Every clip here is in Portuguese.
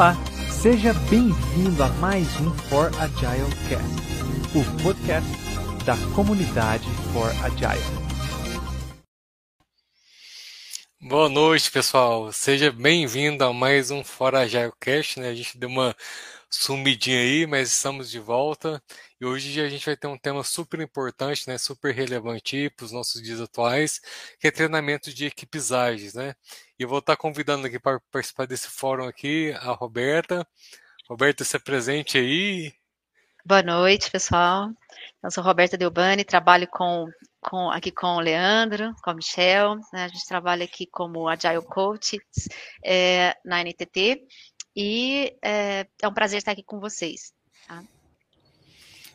Olá, seja bem-vindo a mais um For Agile Cast, o podcast da comunidade For Agile. Boa noite, pessoal. Seja bem-vindo a mais um Fora Agile Cast, né? A gente deu uma sumidinha aí, mas estamos de volta. E hoje a gente vai ter um tema super importante, né? Super relevante para os nossos dias atuais, que é treinamento de equipes ágeis, né? E eu vou estar convidando aqui para participar desse fórum aqui a Roberta. Roberta, se presente aí. Boa noite, pessoal. Eu sou Roberta Delbani, trabalho com, com, aqui com o Leandro, com a Michelle. Né? A gente trabalha aqui como Agile Coach é, na NTT. E é, é, um prazer estar aqui com vocês. Tá?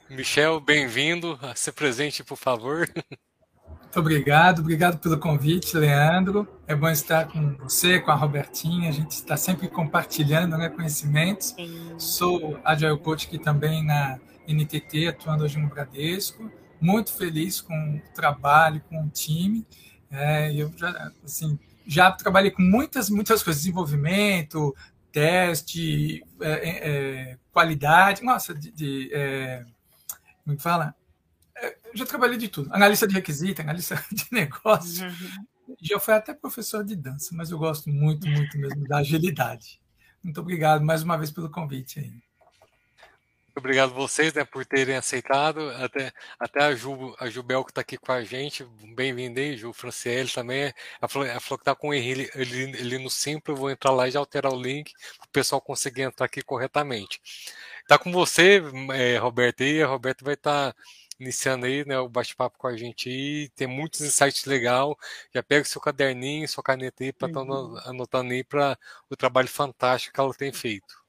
Michel, bem-vindo. Se presente, por favor. Muito obrigado, obrigado pelo convite, Leandro. É bom estar com você, com a Robertinha. A gente está sempre compartilhando né, conhecimentos. Sou Agile Coach aqui também na NTT, atuando hoje no Bradesco. Muito feliz com o trabalho, com o time. É, eu já, assim, já trabalhei com muitas, muitas coisas, desenvolvimento, teste, é, é, é, qualidade, nossa, de, de é, como é que fala? Já trabalhei de tudo, analista de requisito, analista de negócio, uhum. já fui até professor de dança, mas eu gosto muito, muito mesmo da agilidade. Muito obrigado mais uma vez pelo convite aí. Obrigado vocês né, por terem aceitado. Até, até a, Ju, a Jubel que está aqui com a gente. Bem-vinda aí, Ju Franciele também. Ela falou, ela falou que está com ele, ele, ele no Simples. Eu vou entrar lá e já alterar o link para o pessoal conseguir entrar aqui corretamente. Está com você, é, Roberto, e a Roberta vai estar tá iniciando aí né, o bate-papo com a gente aí. Tem muitos insights legal. Já pega seu caderninho, sua caneta aí para estar tá uhum. anotando aí para o trabalho fantástico que ela tem feito.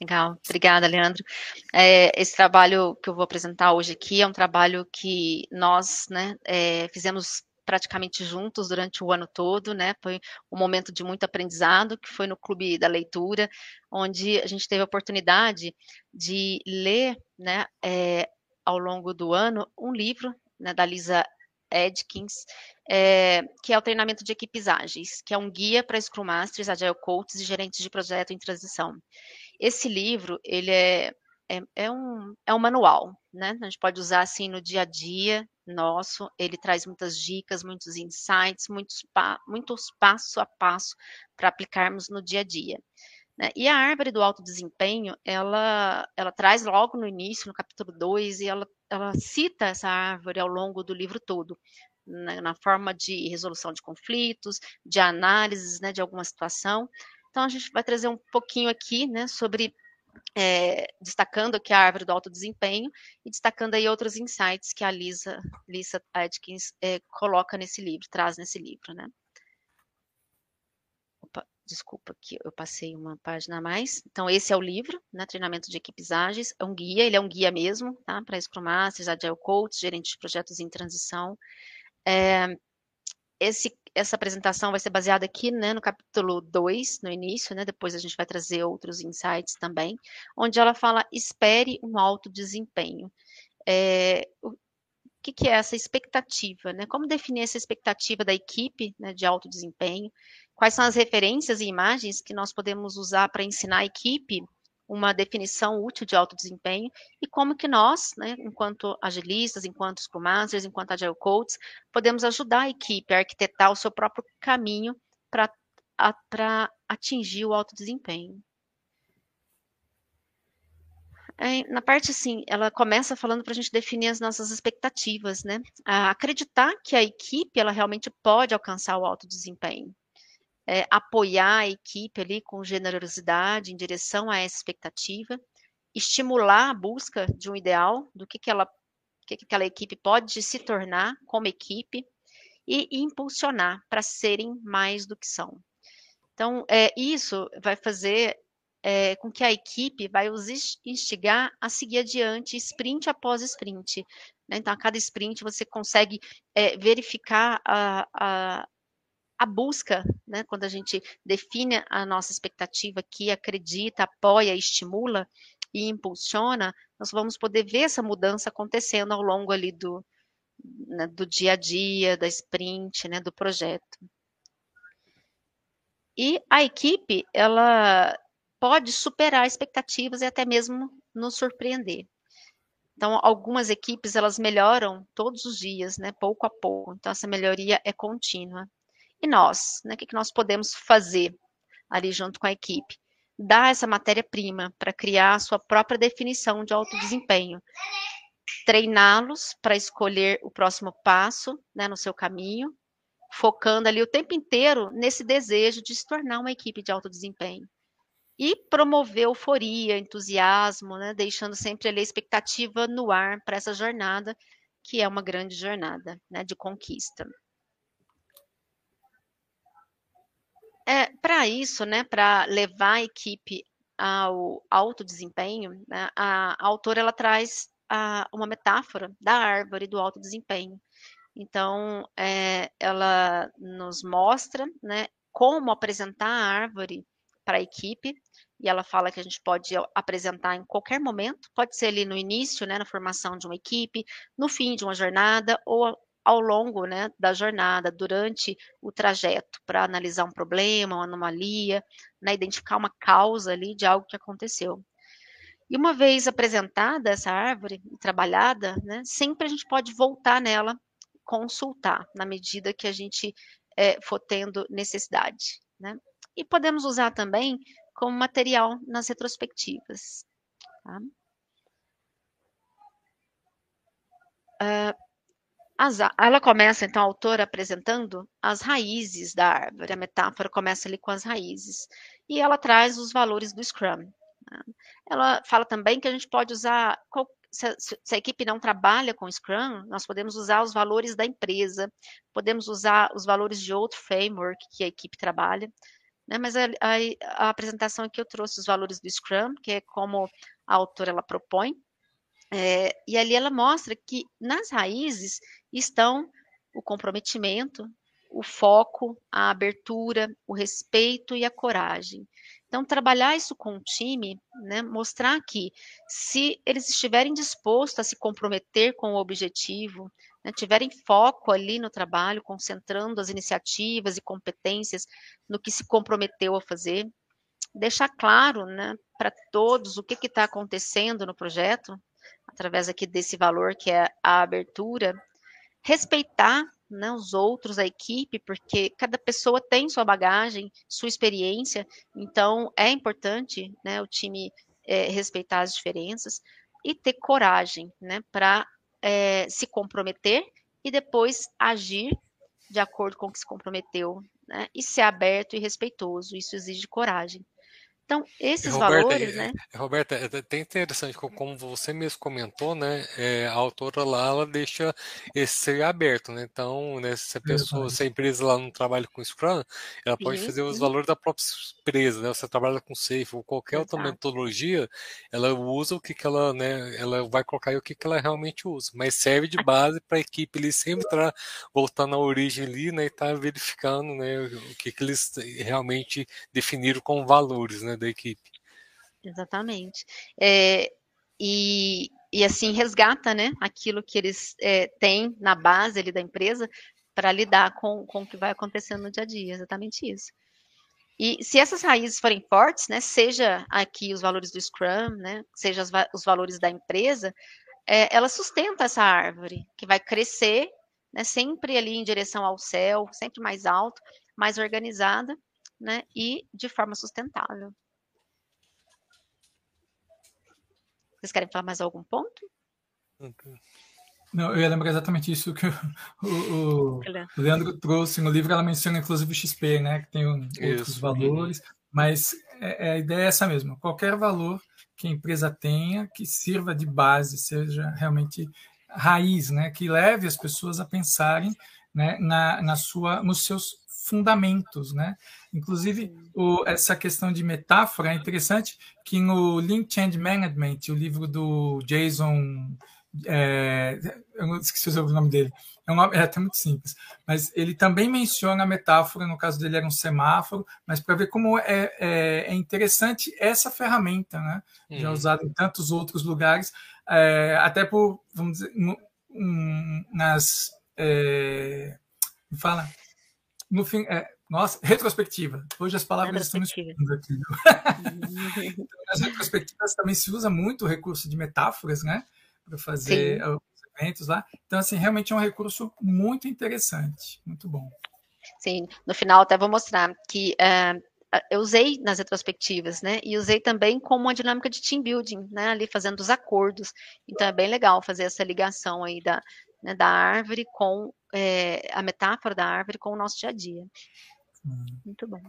Legal, obrigada, Leandro. É, esse trabalho que eu vou apresentar hoje aqui é um trabalho que nós né, é, fizemos praticamente juntos durante o ano todo, né? Foi um momento de muito aprendizado, que foi no Clube da Leitura, onde a gente teve a oportunidade de ler, né, é, ao longo do ano, um livro né, da Lisa Edkins, é, que é o treinamento de equipes ágeis, que é um guia para Scrum Masters, Agile Coaches e gerentes de projeto em transição. Esse livro, ele é, é, é, um, é um manual, né? A gente pode usar assim no dia a dia nosso, ele traz muitas dicas, muitos insights, muitos, pa, muitos passo a passo para aplicarmos no dia a dia. Né? E a árvore do alto desempenho, ela, ela traz logo no início, no capítulo 2, e ela, ela cita essa árvore ao longo do livro todo, né? na forma de resolução de conflitos, de análises né, de alguma situação, então, a gente vai trazer um pouquinho aqui, né, sobre, é, destacando aqui a árvore do alto desempenho e destacando aí outros insights que a Lisa, Lisa Atkins é, coloca nesse livro, traz nesse livro, né. Desculpa que eu passei uma página a mais. Então, esse é o livro, né, Treinamento de Equipes Ágeis, é um guia, ele é um guia mesmo, tá, para Scrum Masters, Agile Coach, gerente de projetos em transição. É, esse essa apresentação vai ser baseada aqui, né, no capítulo 2, no início, né, depois a gente vai trazer outros insights também, onde ela fala, espere um alto desempenho. É, o que, que, é essa expectativa, né? Como definir essa expectativa da equipe né, de alto desempenho? Quais são as referências e imagens que nós podemos usar para ensinar a equipe uma definição útil de alto desempenho e como que nós, né, enquanto agilistas, enquanto Scrum Masters, enquanto Agile Coaches, podemos ajudar a equipe a arquitetar o seu próprio caminho para atingir o alto desempenho. É, na parte assim, ela começa falando para a gente definir as nossas expectativas, né? A acreditar que a equipe ela realmente pode alcançar o alto desempenho é, apoiar a equipe ali com generosidade em direção a essa expectativa, estimular a busca de um ideal, do que, que, ela, que, que aquela equipe pode se tornar como equipe, e, impulsionar para serem mais do que são. Então, é, isso vai fazer é, com que a equipe vai os instigar a seguir adiante, sprint após sprint. Né? Então, a cada sprint você consegue é, verificar a, a, a busca, né, quando a gente define a nossa expectativa que acredita, apoia, estimula e impulsiona, nós vamos poder ver essa mudança acontecendo ao longo ali do, né, do dia a dia, da sprint, né, do projeto. E a equipe, ela pode superar expectativas e até mesmo nos surpreender. Então, algumas equipes elas melhoram todos os dias, né, pouco a pouco. Então, essa melhoria é contínua. E nós, né, o que, que nós podemos fazer ali junto com a equipe? Dar essa matéria-prima para criar a sua própria definição de alto desempenho. Treiná-los para escolher o próximo passo né, no seu caminho, focando ali o tempo inteiro nesse desejo de se tornar uma equipe de alto desempenho e promover euforia, entusiasmo, né, deixando sempre ali a expectativa no ar para essa jornada, que é uma grande jornada né, de conquista. É, para isso, né, para levar a equipe ao alto desempenho, né, a, a, autora ela traz a, uma metáfora da árvore do alto desempenho. Então, é, ela nos mostra né, como apresentar a árvore para a equipe, e ela fala que a gente pode apresentar em qualquer momento, pode ser ali no início, né, na formação de uma equipe, no fim de uma jornada, ou ao longo né, da jornada, durante o trajeto, para analisar um problema, uma anomalia, né, identificar uma causa ali de algo que aconteceu. E uma vez apresentada essa árvore e trabalhada, né, sempre a gente pode voltar nela, consultar, na medida que a gente é, for tendo necessidade. Né? e podemos usar também como material nas retrospectivas. Tá? Uh, as, ela começa, então, a autora apresentando as raízes da árvore. A metáfora começa ali com as raízes. E ela traz os valores do Scrum. Né? Ela fala também que a gente pode usar, se, a equipe não trabalha com Scrum, nós podemos usar os valores da empresa, podemos usar os valores de outro framework que a equipe trabalha né? Mas a, a, a, apresentação aqui eu trouxe os valores do Scrum, que é como a autora ela propõe, é, e ali ela mostra que nas raízes estão o comprometimento, o foco, a abertura, o respeito e a coragem. Então, trabalhar isso com o time, né, mostrar que se eles estiverem dispostos a se comprometer com o objetivo, né, tiverem foco ali no trabalho, concentrando as iniciativas e competências no que se comprometeu a fazer, deixar claro né, para todos o que está acontecendo no projeto, através aqui desse valor que é a abertura, respeitar né, os outros, a equipe, porque cada pessoa tem sua bagagem, sua experiência, então é importante né, o time é, respeitar as diferenças e ter coragem né, para é, se comprometer e depois agir de acordo com o que se comprometeu, né? E ser aberto e respeitoso. Isso exige coragem. Então, esses Roberta, valores, né? Roberta, é até interessante, como você mesmo comentou, né? É, a autora lá, ela deixa esse ser aberto, né? Então, né, se a pessoa, se a empresa lá não trabalha com Scrum, ela pode Isso. fazer os valores da própria empresa, né? Você trabalha com Safe ou qualquer Exato. outra metodologia, ela usa o que, que ela, né? Ela vai colocar aí o que, que ela realmente usa, mas serve de base para a equipe ali sempre estar tá voltando à origem ali, né? E estar tá verificando, né? O que, que eles realmente definiram como valores, né? Da equipe. Exatamente. É, e, e assim resgata, né? Aquilo que eles é, têm na base ali da empresa para lidar com, com o que vai acontecendo no dia a dia, exatamente isso. E se essas raízes forem fortes, né, seja aqui os valores do Scrum, né, seja os, os valores da empresa, é, ela sustenta essa árvore, que vai crescer, né, sempre ali em direção ao céu, sempre mais alto, mais organizada, né, e de forma sustentável. Vocês querem falar mais algum ponto? Não, eu ia lembrar exatamente isso que o, o, o Leandro trouxe no livro. Ela menciona inclusive o XP, né, que tem um, outros isso. valores, mas é, é, a ideia é essa mesmo. Qualquer valor que a empresa tenha que sirva de base, seja realmente raiz, né, que leve as pessoas a pensarem né, na, na sua, nos seus fundamentos, né? Inclusive, o, essa questão de metáfora é interessante que no Lean Change Management, o livro do Jason, é, eu não esqueci o nome dele, é, um nome, é até muito simples, mas ele também menciona a metáfora, no caso dele era um semáforo, mas para ver como é, é, é, interessante essa ferramenta, né? Já usada em tantos outros lugares, é, até por, vamos dizer, um, nas... É, fala no fim, é, nossa, retrospectiva. Hoje as palavras estão me aqui. então, nas retrospectivas também se usa muito o recurso de metáforas, né? Para fazer Sim. os eventos lá. Então, assim, realmente é um recurso muito interessante, muito bom. Sim, no final até vou mostrar que uh, eu usei nas retrospectivas, né? E usei também como uma dinâmica de team building, né? Ali fazendo os acordos. Então é bem legal fazer essa ligação aí da, né, da árvore com é, a metáfora da árvore com o nosso dia a dia. Muito bom.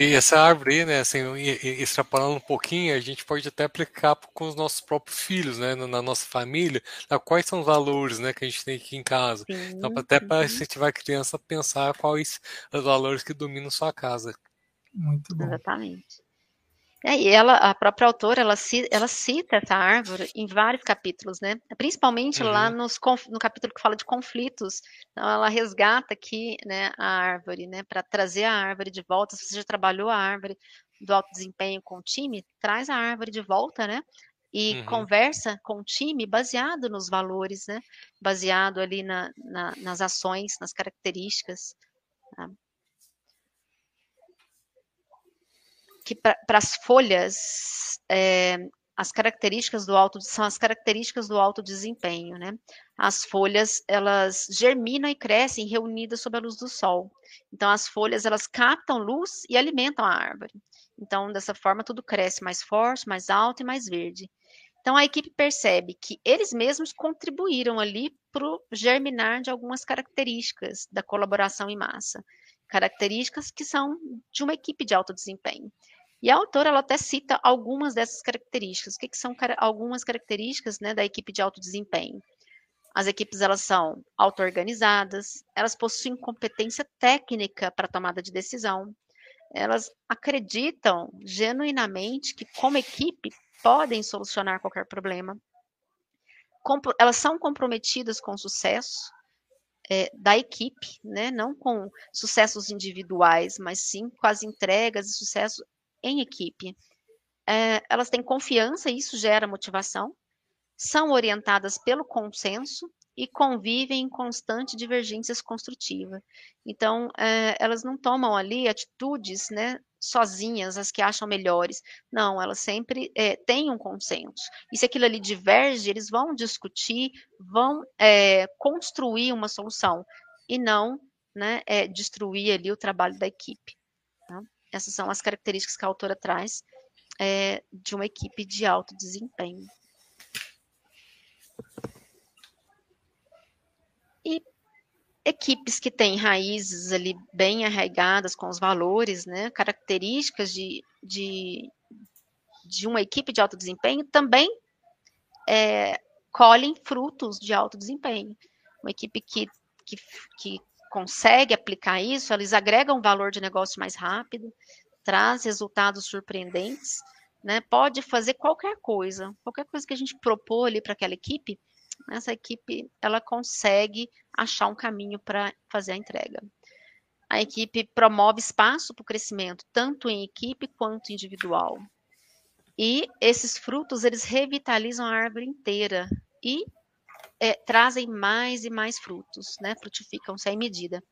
E essa árvore, né, assim, extrapolando um pouquinho, a gente pode até aplicar com os nossos próprios filhos, né, na nossa família, quais são os valores, né, que a gente tem aqui em casa. Sim, então, até para incentivar a criança a pensar quais os valores que dominam sua casa. Muito bom. Exatamente. É, e ela, a própria autora, ela, ela cita essa árvore em vários capítulos, né? Principalmente uhum. lá nos, no capítulo que fala de conflitos. Então, ela resgata aqui né, a árvore, né? Para trazer a árvore de volta. Se você já trabalhou a árvore do alto desempenho com o time, traz a árvore de volta, né? E uhum. conversa com o time baseado nos valores, né? Baseado ali na, na, nas ações, nas características. Tá? Que para as folhas, é, as características do alto são as características do alto desempenho, né? As folhas elas germinam e crescem reunidas sob a luz do sol. Então as folhas elas captam luz e alimentam a árvore. Então dessa forma tudo cresce mais forte, mais alto e mais verde. Então a equipe percebe que eles mesmos contribuíram ali para o germinar de algumas características da colaboração em massa, características que são de uma equipe de alto desempenho. E a autora ela até cita algumas dessas características. O que, que são algumas características né, da equipe de alto desempenho? As equipes elas são auto-organizadas, elas possuem competência técnica para tomada de decisão, elas acreditam genuinamente que, como equipe, podem solucionar qualquer problema. Elas são comprometidas com o sucesso é, da equipe, né? não com sucessos individuais, mas sim com as entregas e sucesso em equipe. É, elas têm confiança, e isso gera motivação, são orientadas pelo consenso e convivem em constante divergências construtivas. Então, é, elas não tomam ali atitudes né, sozinhas, as que acham melhores. Não, elas sempre é, têm um consenso. E se aquilo ali diverge, eles vão discutir, vão é, construir uma solução e não né, é, destruir ali o trabalho da equipe. Essas são as características que a autora traz é, de uma equipe de alto desempenho. E equipes que têm raízes ali bem arraigadas com os valores, né, características de, de, de uma equipe de alto desempenho, também é, colhem frutos de alto desempenho. Uma equipe que, que, que consegue aplicar isso, eles agregam valor de negócio mais rápido, traz resultados surpreendentes, né? Pode fazer qualquer coisa, qualquer coisa que a gente propor ali para aquela equipe, essa equipe ela consegue achar um caminho para fazer a entrega. A equipe promove espaço para o crescimento, tanto em equipe quanto individual. E esses frutos, eles revitalizam a árvore inteira e é, trazem mais e mais frutos, né? Frutificam sem medida.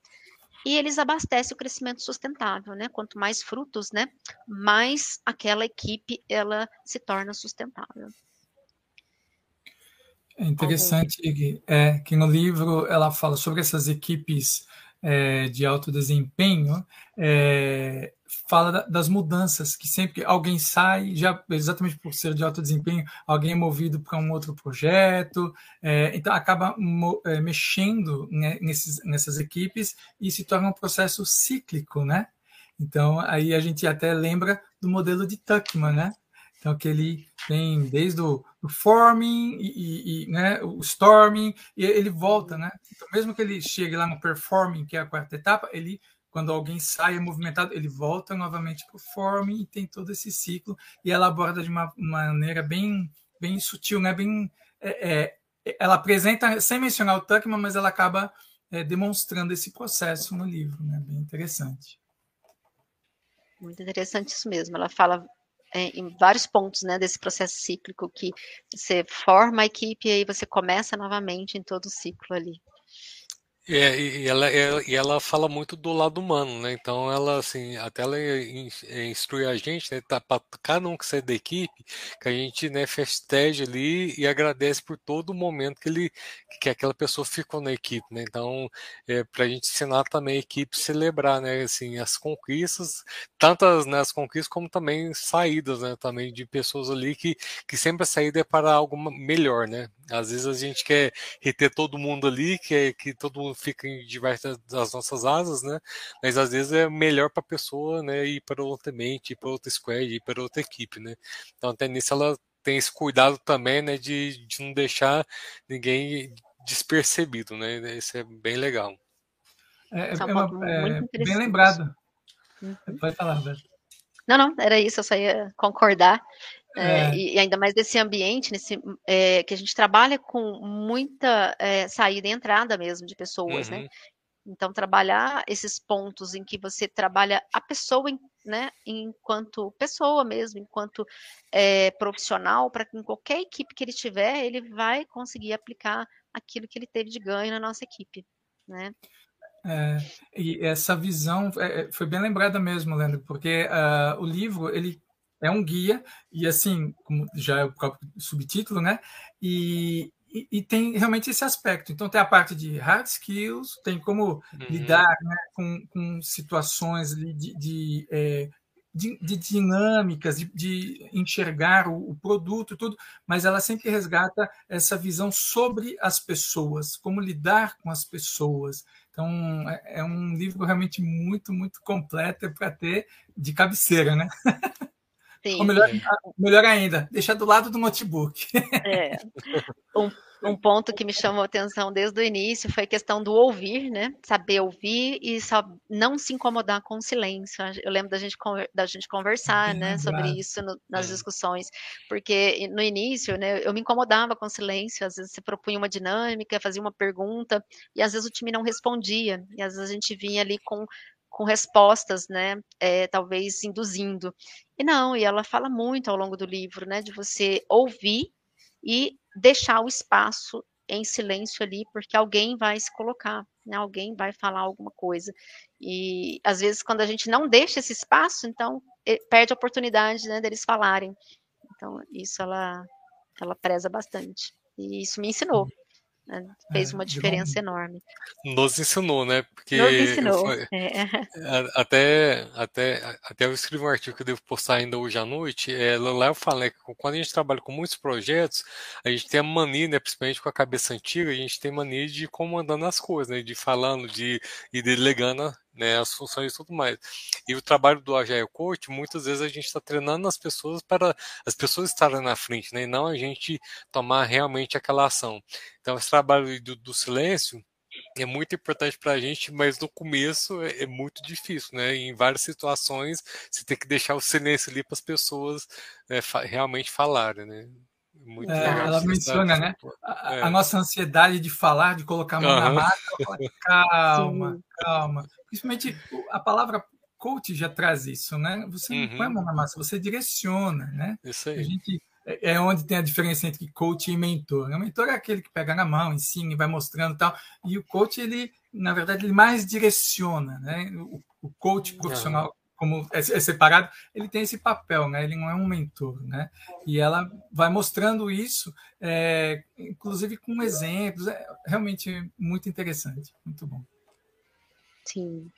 E eles abastecem o crescimento sustentável, né? Quanto mais frutos, né? Mais aquela equipe ela se torna sustentável. É interessante é, que no livro ela fala sobre essas equipes é, de alto desempenho, é, fala das mudanças, que sempre que alguém sai, já exatamente por ser de alto desempenho, alguém é movido para um outro projeto, é, então acaba mo, é, mexendo né, nesses, nessas equipes e se torna um processo cíclico, né? Então aí a gente até lembra do modelo de Tuckman, né? Então que ele tem desde o do forming e, e, né, o storming e ele volta, né? Então mesmo que ele chegue lá no performing, que é a quarta etapa, ele quando alguém sai é movimentado, ele volta novamente para o forming e tem todo esse ciclo e ela aborda de uma maneira bem, bem sutil, né? Bem, é, é, ela apresenta sem mencionar o Tuckman, mas ela acaba é, demonstrando esse processo no livro, né? Bem interessante. Muito interessante isso mesmo. Ela fala em vários pontos né, desse processo cíclico que você forma a equipe e aí você começa novamente em todo o ciclo ali. É, e ela, ela, e ela fala muito do lado humano, né? Então ela assim, até ela instrui a gente, né? Tá, para cada um que sai da equipe, que a gente né, festeja ali e agradece por todo o momento que ele que aquela pessoa ficou na equipe, né? Então, é, para a gente ensinar também a equipe celebrar, né? Assim, as conquistas, tantas né, as conquistas como também saídas, né? Também de pessoas ali que, que sempre a saída é para algo melhor, né? Às vezes a gente quer reter todo mundo ali, quer que todo mundo fique debaixo das nossas asas, né? Mas às vezes é melhor para a pessoa, né? Ir para outra mente, ir para outra squad, ir para outra equipe, né? Então até nisso ela tem esse cuidado também, né? De, de não deixar ninguém despercebido, né? Isso é bem legal. É, é, é uma, é bem lembrado. Uhum. Pode falar, Roberto. Não, não, era isso, eu só ia concordar. É, é. E, ainda mais desse ambiente, nesse, é, que a gente trabalha com muita é, saída e entrada mesmo de pessoas, né? uhum. né? Então, trabalhar esses pontos em que você trabalha a pessoa, né, enquanto pessoa mesmo, enquanto é, profissional, para que em qualquer equipe que ele tiver, ele vai conseguir aplicar aquilo que ele teve de ganho na nossa equipe, né? É, e essa visão é, foi bem lembrada mesmo, Leandro, porque uh, o livro ele é um guia, e assim, como já é o próprio subtítulo, né? E, e, e, tem realmente esse aspecto. Então, tem a parte de hard skills, tem como uhum. lidar né, com, com situações de, de, é, de, de dinâmicas, de, de enxergar o, o, produto, tudo, mas ela sempre resgata essa visão sobre as pessoas, como lidar com as pessoas. Então, é, é um livro realmente muito, muito completo para ter de cabeceira, né? Sim. Ou melhor, melhor ainda, deixar do lado do notebook. É. Um, um ponto que me chamou a atenção desde o início foi a questão do ouvir, né? Saber ouvir e só não se incomodar com o silêncio. Eu lembro da gente, da gente conversar, né, sobre isso no, nas é. discussões, porque no início, né, eu me incomodava com o silêncio, às vezes você propunha uma dinâmica, fazia uma pergunta, e às vezes o time não respondia, e às vezes a gente vinha ali com com respostas, né, é, talvez induzindo. E não, e ela fala muito ao longo do livro, né, de você ouvir e deixar o espaço em silêncio ali, porque alguém vai se colocar, né, alguém vai falar alguma coisa. E às vezes quando a gente não deixa esse espaço, então perde a oportunidade, né, deles falarem. Então isso ela ela preza bastante. E isso me ensinou. Né? Fez é, uma diferença enorme. Nos ensinou, né? Porque Nos ensinou. Foi, é. até, até, até eu escrevi um artigo que eu devo postar ainda hoje à noite. É, lá eu falei que quando a gente trabalha com muitos projetos, a gente tem a mania, né, principalmente com a cabeça antiga, a gente tem mania de ir comandando as coisas, né, de falando, de ir delegando né, as funções e tudo mais. E o trabalho do Agile Coach, muitas vezes a gente está treinando as pessoas para as pessoas estarem na frente, né, e não a gente tomar realmente aquela ação. Então, esse trabalho do, do silêncio é muito importante para a gente, mas no começo é, é, muito difícil, né? Em várias situações, você tem que deixar o silêncio ali para as pessoas né, fa realmente falarem, né? Muito é, ela menciona, né? A, é. a, nossa ansiedade de falar, de colocar a mão uhum. na massa, calma, Sim. calma. Principalmente a palavra coach já traz isso, né? Você não põe a uhum. mão na massa, você direciona, né? Isso aí. A gente, é, é onde tem a diferença entre coach e mentor. O mentor é aquele que pega na mão, ensina e vai mostrando tal. E o coach, ele, na verdade, ele mais direciona, né? O, o coach profissional como é, é, separado, ele tem esse papel, né? Ele não é um mentor, né? E ela vai mostrando isso, é, inclusive com exemplos, é realmente muito interessante, muito bom. Sim.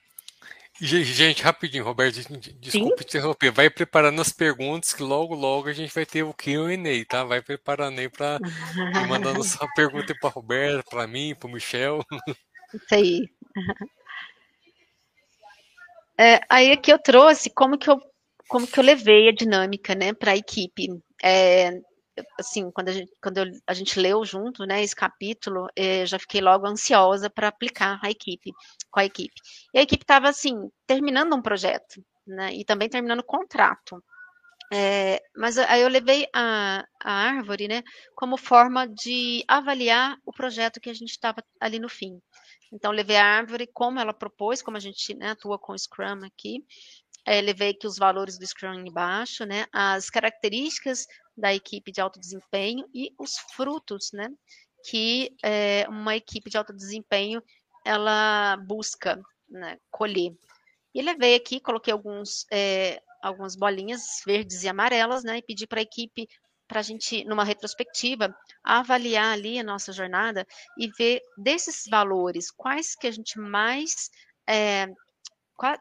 Gente, rapidinho, Roberto, desculpe Sim? interromper. Vai preparando as perguntas que logo, logo a gente vai ter o Q&A, tá? Vai preparando aí para mandando sua pergunta para Roberto, para mim, para o Michel. Isso aí. É, aí aqui eu trouxe como que eu, como que eu levei a dinâmica, né, para a equipe. É, assim, quando a gente, quando eu, a gente leu junto, né, esse capítulo, é, já fiquei logo ansiosa para aplicar a equipe, com a equipe. E a equipe estava, assim, terminando um projeto, né, e também terminando o contrato. É, mas aí eu levei a, a árvore, né, como forma de avaliar o projeto que a gente estava ali no fim. Então, levei a árvore como ela propôs, como a gente né, atua com o Scrum aqui. É, levei aqui os valores do Scrum embaixo, né, as características da equipe de alto desempenho e os frutos, né, que é, uma equipe de alto desempenho ela busca né, colher. E levei aqui, coloquei alguns, é, algumas bolinhas verdes e amarelas, né, e pedi para a equipe, para a gente, numa retrospectiva, avaliar ali a nossa jornada e ver desses valores, quais que a gente mais, é,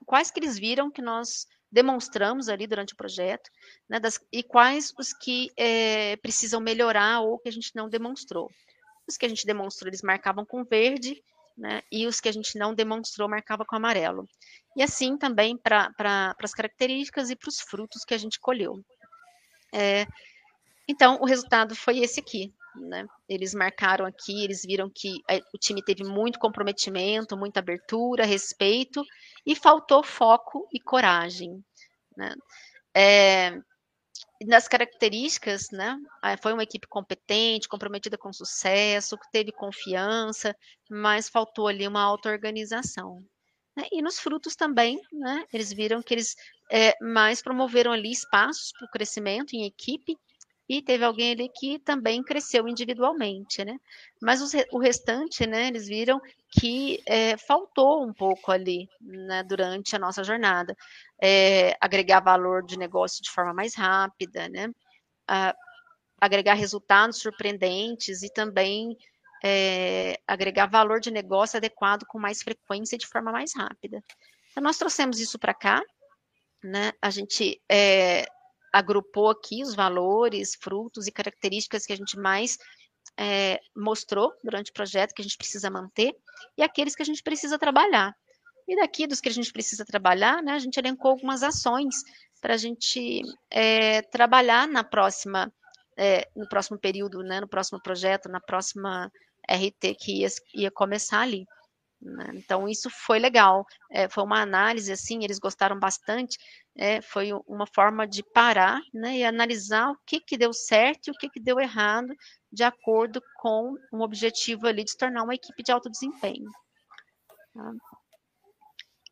quais que eles viram que nós demonstramos ali durante o projeto, né, das, e quais os que é, precisam melhorar ou que a gente não demonstrou. Os que a gente demonstrou, eles marcavam com verde, né, e os que a gente não demonstrou, marcava com amarelo. E assim também para pra, as características e para os frutos que a gente colheu. É, então, o resultado foi esse aqui. Né? Eles marcaram aqui, eles viram que é, o time teve muito comprometimento, muita abertura, respeito, e faltou foco e coragem. Né? É, nas características, né, foi uma equipe competente, comprometida com sucesso, que teve confiança, mas faltou ali uma auto-organização. Né? E nos frutos também, né, eles viram que eles é, mais promoveram ali espaços para o crescimento em equipe e teve alguém ali que também cresceu individualmente, né? Mas os, o restante, né, eles viram que é, faltou um pouco ali, né, durante a nossa jornada. É, agregar valor de negócio de forma mais rápida, né? A, agregar resultados surpreendentes e também é, agregar valor de negócio adequado com mais frequência e de forma mais rápida. Então, nós trouxemos isso para cá, né? A gente é, agrupou aqui os valores, frutos e características que a gente mais é, mostrou durante o projeto que a gente precisa manter e aqueles que a gente precisa trabalhar. E daqui dos que a gente precisa trabalhar, né, a gente elencou algumas ações para a gente é, trabalhar na próxima, é, no próximo período, né, no próximo projeto, na próxima RT que ia, ia começar ali. Né? Então, isso foi legal. É, foi uma análise, assim, eles gostaram bastante. É, foi uma forma de parar né, e analisar o que, que deu certo e o que, que deu errado, de acordo com um objetivo ali de se tornar uma equipe de alto desempenho. Tá?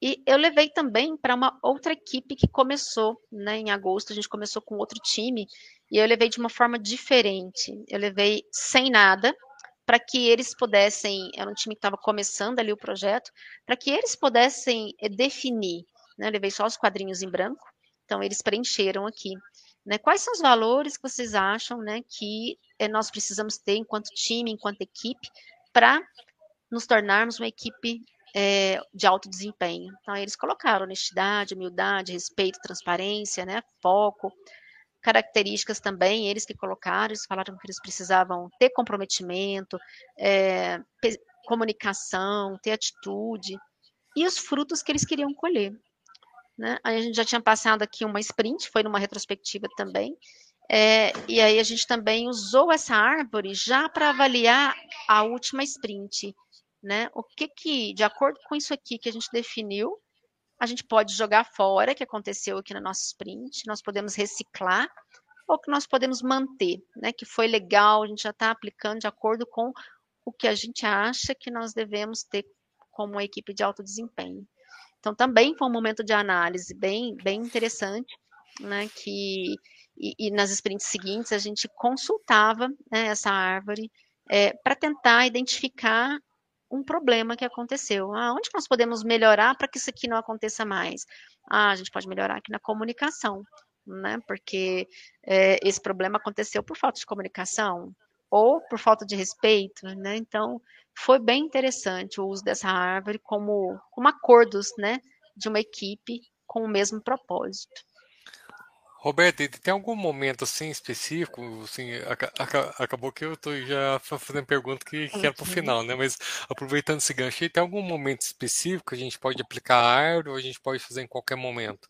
E eu levei também para uma outra equipe que começou, né, em agosto, a gente começou com outro time, e eu levei de uma forma diferente. Eu levei sem nada, para que eles pudessem, era um time que estava começando ali o projeto, para que eles pudessem eh, definir, né, levei só os quadrinhos em branco, então eles preencheram aqui, né, quais são os valores que vocês acham, né, que eh, nós precisamos ter enquanto time, enquanto equipe, para nos tornarmos uma equipe é, de alto desempenho. Então, eles colocaram honestidade, humildade, respeito, transparência, né, foco, características também, eles que colocaram, eles falaram que eles precisavam ter comprometimento, é, comunicação, ter atitude, e os frutos que eles queriam colher. Né? Aí a gente já tinha passado aqui uma sprint, foi numa retrospectiva também, é, e aí a gente também usou essa árvore já para avaliar a última sprint, né? O que que, de acordo com isso aqui que a gente definiu, a gente pode jogar fora, que aconteceu aqui na nossa sprint, nós podemos reciclar, ou que nós podemos manter, né? Que foi legal, a gente já está aplicando de acordo com o que a gente acha que nós devemos ter como equipe de alto desempenho. Então, também foi um momento de análise bem, bem interessante, né? Que, e, e nas sprints seguintes a gente consultava né, essa árvore é, para tentar identificar um problema que aconteceu. Ah, onde nós podemos melhorar para que isso aqui não aconteça mais? Ah, a gente pode melhorar aqui na comunicação, né? Porque é, esse problema aconteceu por falta de comunicação ou por falta de respeito, né? Então, foi bem interessante o uso dessa árvore como, como acordos, né? De uma equipe com o mesmo propósito. Roberto, tem algum momento assim específico, assim, acabou que eu estou já fazendo pergunta que, que era para o uhum. final, né? Mas aproveitando esse gancho, tem algum momento específico que a gente pode aplicar a árvore ou a gente pode fazer em qualquer momento?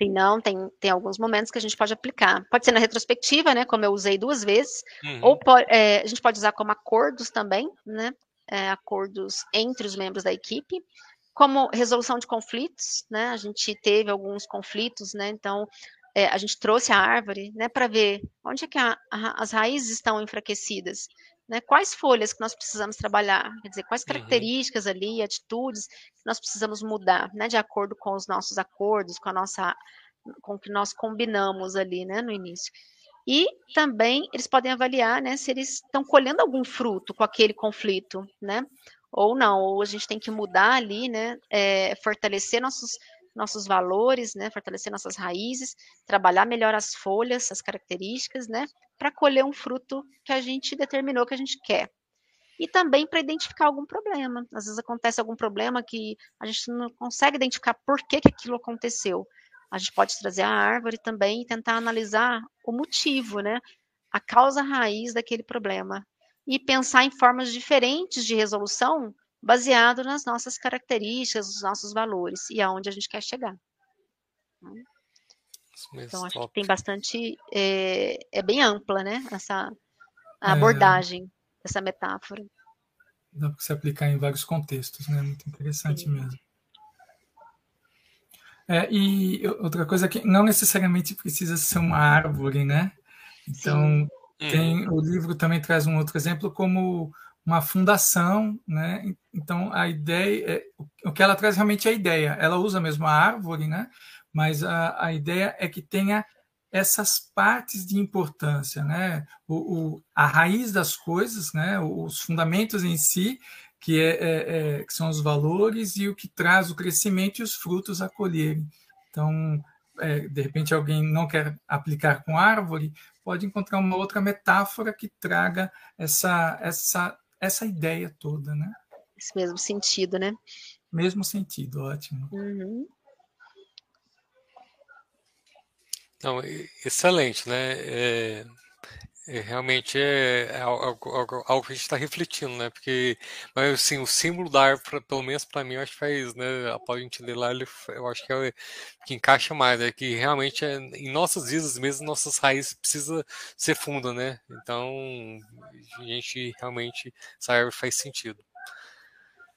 Sim, não, tem, tem alguns momentos que a gente pode aplicar. Pode ser na retrospectiva, né? Como eu usei duas vezes, uhum. ou pode, é, a gente pode usar como acordos também, né? É, acordos entre os membros da equipe como resolução de conflitos, né? A gente teve alguns conflitos, né? Então, é, a gente trouxe a árvore, né, para ver onde é que a, a, as raízes estão enfraquecidas, né, quais folhas que nós precisamos trabalhar, quer dizer, quais uhum. características uhum. ali, atitudes que nós precisamos mudar, né, de acordo com os nossos acordos, com a nossa, com o que nós combinamos ali, né, no início. E também eles podem avaliar, né, se eles estão colhendo algum fruto com aquele conflito, né, ou não, ou a gente tem que mudar ali, né, é, fortalecer nossos, nossos valores, né, fortalecer nossas raízes, trabalhar melhor as folhas, as características, né, para colher um fruto que a gente determinou que a gente quer. E também para identificar algum problema. Às vezes acontece algum problema que a gente não consegue identificar por que, que aquilo aconteceu. A gente pode trazer a árvore também e tentar analisar o motivo, né? A causa raiz daquele problema e pensar em formas diferentes de resolução baseado nas nossas características, nos nossos valores e aonde a gente quer chegar. Então, acho que tem bastante. É, é bem ampla, né? Essa é. abordagem, é, essa metáfora. Dá para se aplicar em vários contextos, né? Muito interessante Sim. mesmo. É, e outra coisa que não necessariamente precisa ser uma árvore, né? Então, Sim. Tem, uhum. o livro também traz um outro exemplo como uma fundação, né? Então a ideia, é, o que ela traz realmente é a ideia. Ela usa mesmo a árvore, né? Mas a, a ideia é que tenha essas partes de importância, né? O, o, a raiz das coisas, né? Os fundamentos em si, que, é, é, é, que são os valores e o que traz o crescimento e os frutos a colherem. Então, é, de repente alguém não quer aplicar com árvore, pode encontrar uma outra metáfora que traga essa, essa, essa ideia toda, né? Esse mesmo sentido, né? Mesmo sentido, ótimo. Uhum. Não, excelente, né? É, realmente é, é algo, algo, algo, que a gente está refletindo, né? Porque, mas assim, o símbolo da árvore, pelo menos para mim, eu acho que faz, né? Após a gente ler lá, ele, eu acho que é que encaixa mais, é que realmente é, em nossas vidas mesmo, nossas raízes precisa ser funda, né? Então, a gente realmente, essa árvore faz sentido.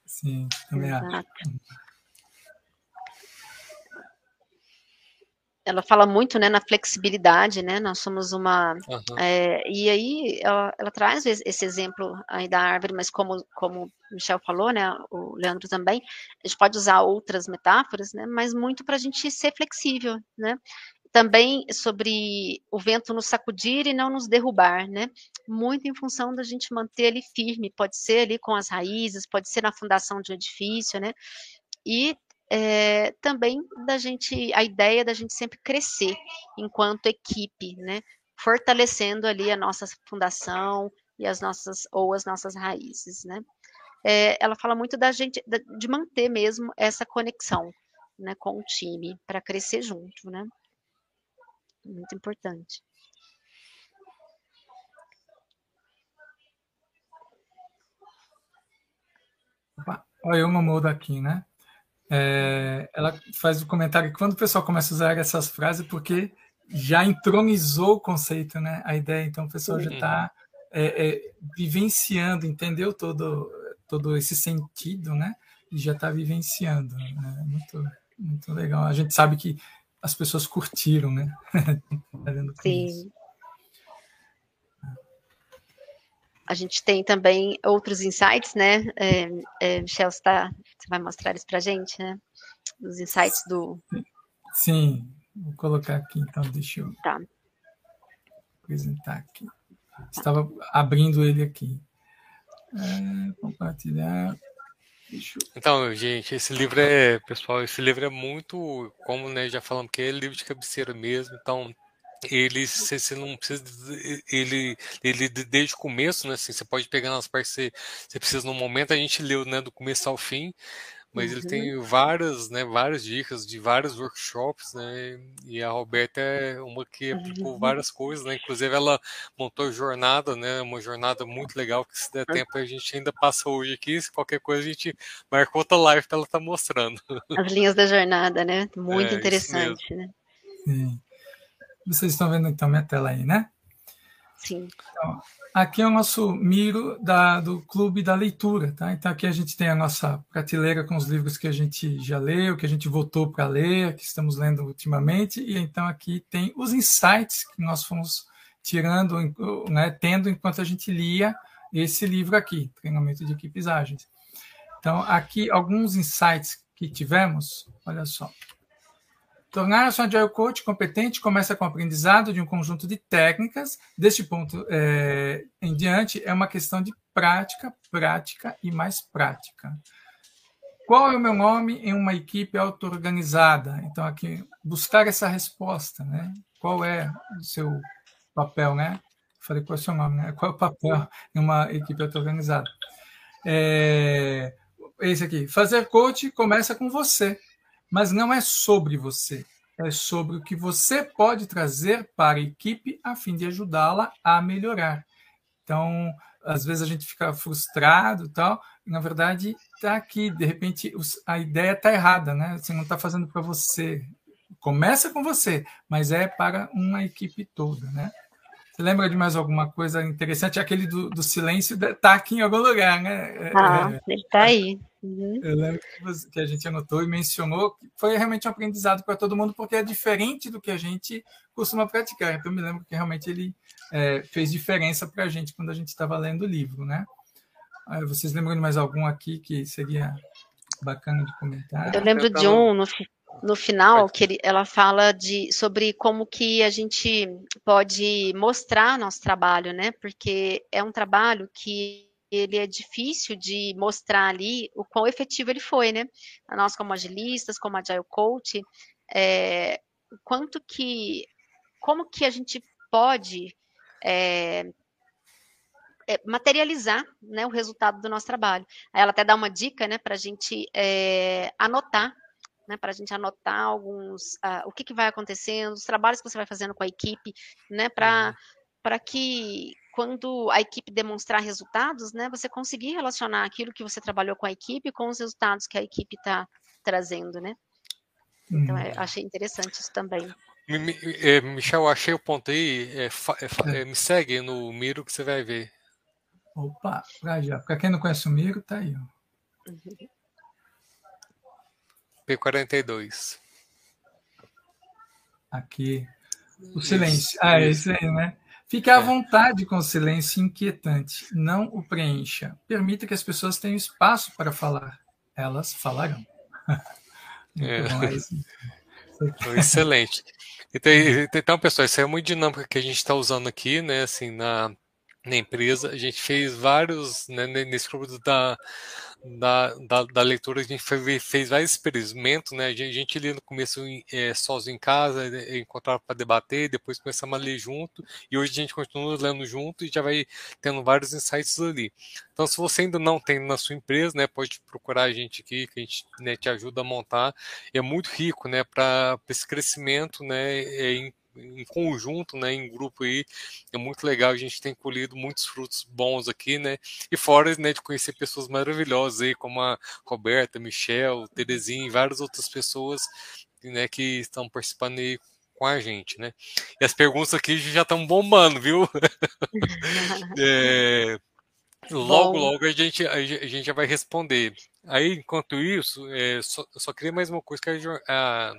Sim, também acho. Ela fala muito né, na flexibilidade, né? Nós somos uma. Uhum. É, e aí ela, ela, traz esse exemplo aí da árvore, mas como, como o Michel falou, né? O Leandro também, a gente pode usar outras metáforas, né? Mas muito para a gente ser flexível, né? Também sobre o vento nos sacudir e não nos derrubar, né? Muito em função da gente manter ele firme, pode ser ali com as raízes, pode ser na fundação de um edifício, né? E é, também da gente, a ideia da gente sempre crescer enquanto equipe, né? Fortalecendo ali a nossa fundação e as nossas ou as nossas raízes, né? É, ela fala muito da gente de manter mesmo essa conexão, né, com o time para crescer junto, né? Muito importante. Olha, eu mudo aqui, né? É, ela faz o comentário que quando o pessoal começa a usar essas frases, porque já entronizou o conceito, né? A ideia, então o pessoal já está é, é, vivenciando, entendeu todo, todo esse sentido, né? E já está vivenciando. Né? Muito, muito legal. A gente sabe que as pessoas curtiram, né? Sim. Isso. A gente tem também outros insights, né? É, é, Michel, você, tá, você vai mostrar isso para a gente, né? Os insights do. Sim, vou colocar aqui, então, deixa eu tá. apresentar aqui. Estava abrindo ele aqui. É, compartilhar. Então, gente, esse livro é, pessoal, esse livro é muito, como né, já falamos, que é livro de cabeceira mesmo. Então, ele você, você não precisa ele ele desde o começo né assim você pode pegar nas partes que você, precisa no momento a gente leu né do começo ao fim mas uhum. ele tem várias né várias dicas de vários workshops né e a Roberta é uma que aplicou uhum. várias coisas né inclusive ela montou jornada né uma jornada muito legal que se der tempo a gente ainda passa hoje aqui se qualquer coisa a gente marca outra live para ela estar tá mostrando as linhas da jornada né muito é, interessante né Sim. Vocês estão vendo então minha tela aí, né? Sim. Então, aqui é o nosso miro da, do Clube da Leitura, tá? Então aqui a gente tem a nossa prateleira com os livros que a gente já leu, que a gente votou para ler, que estamos lendo ultimamente, e então aqui tem os insights que nós fomos tirando, né, tendo enquanto a gente lia esse livro aqui, Treinamento de Equipes Ágeis. Então aqui alguns insights que tivemos, olha só. Tornar-se um Agile Coach competente começa com o aprendizado de um conjunto de técnicas. Deste ponto é, em diante, é uma questão de prática, prática e mais prática. Qual é o meu nome em uma equipe auto-organizada? Então, aqui, buscar essa resposta, né? Qual é o seu papel, né? Falei qual é o seu nome, né? Qual é o papel em uma equipe auto-organizada? É, esse aqui, fazer coach começa com você, mas não é sobre você, é sobre o que você pode trazer para a equipe a fim de ajudá-la a melhorar. Então, às vezes a gente fica frustrado tal, e na verdade está aqui, de repente a ideia está errada, né? Você não está fazendo para você. Começa com você, mas é para uma equipe toda, né? Você lembra de mais alguma coisa interessante? Aquele do, do silêncio está aqui em algum lugar, né? É, ah, é, ele está aí. Uhum. Eu lembro que a gente anotou e mencionou que foi realmente um aprendizado para todo mundo, porque é diferente do que a gente costuma praticar. Então, eu me lembro que realmente ele é, fez diferença para a gente quando a gente estava lendo o livro, né? Vocês lembram de mais algum aqui que seria bacana de comentar? Eu lembro de um no, no final que ele, ela fala de sobre como que a gente pode mostrar nosso trabalho, né? Porque é um trabalho que ele é difícil de mostrar ali o quão efetivo ele foi, né? Nós, como agilistas, como agile coach, é, quanto que, como que a gente pode é, é, materializar né, o resultado do nosso trabalho. Aí ela até dá uma dica né, para a gente é, anotar, né, para a gente anotar alguns, uh, o que, que vai acontecendo, os trabalhos que você vai fazendo com a equipe, né, para uhum. que quando a equipe demonstrar resultados, né, você conseguir relacionar aquilo que você trabalhou com a equipe com os resultados que a equipe está trazendo, né? Então, é, hum. achei interessante isso também. É, Michel, achei o ponto aí. É, é, é, me segue no Miro que você vai ver. Opa, já. Para quem não conhece o Miro, tá aí. Ó. Uhum. P42. Aqui. O silêncio. Isso, ah, é isso aí, né? Fique à é. vontade com o silêncio inquietante. Não o preencha. Permita que as pessoas tenham espaço para falar. Elas falarão. É. Excelente. Então, então, pessoal, isso é uma dinâmica que a gente está usando aqui, né? Assim, na, na empresa. A gente fez vários, né, nesse grupo da, da, da, da, leitura, a gente fez, fez vários experimentos, né? A gente, a gente lia no começo é, sozinho em casa, é, encontrava para debater, depois começamos a ler junto, e hoje a gente continua lendo junto e já vai tendo vários insights ali. Então, se você ainda não tem na sua empresa, né, pode procurar a gente aqui, que a gente né, te ajuda a montar. É muito rico, né, para esse crescimento, né, é, em em conjunto, né, em grupo aí, é muito legal, a gente tem colhido muitos frutos bons aqui, né, e fora, né, de conhecer pessoas maravilhosas aí, como a Roberta, Michel, Terezinha e várias outras pessoas, né, que estão participando aí com a gente, né. E as perguntas aqui já estão bombando, viu? é, logo, logo a gente, a gente já vai responder. Aí, enquanto isso, é, só, só queria mais uma coisa que a, a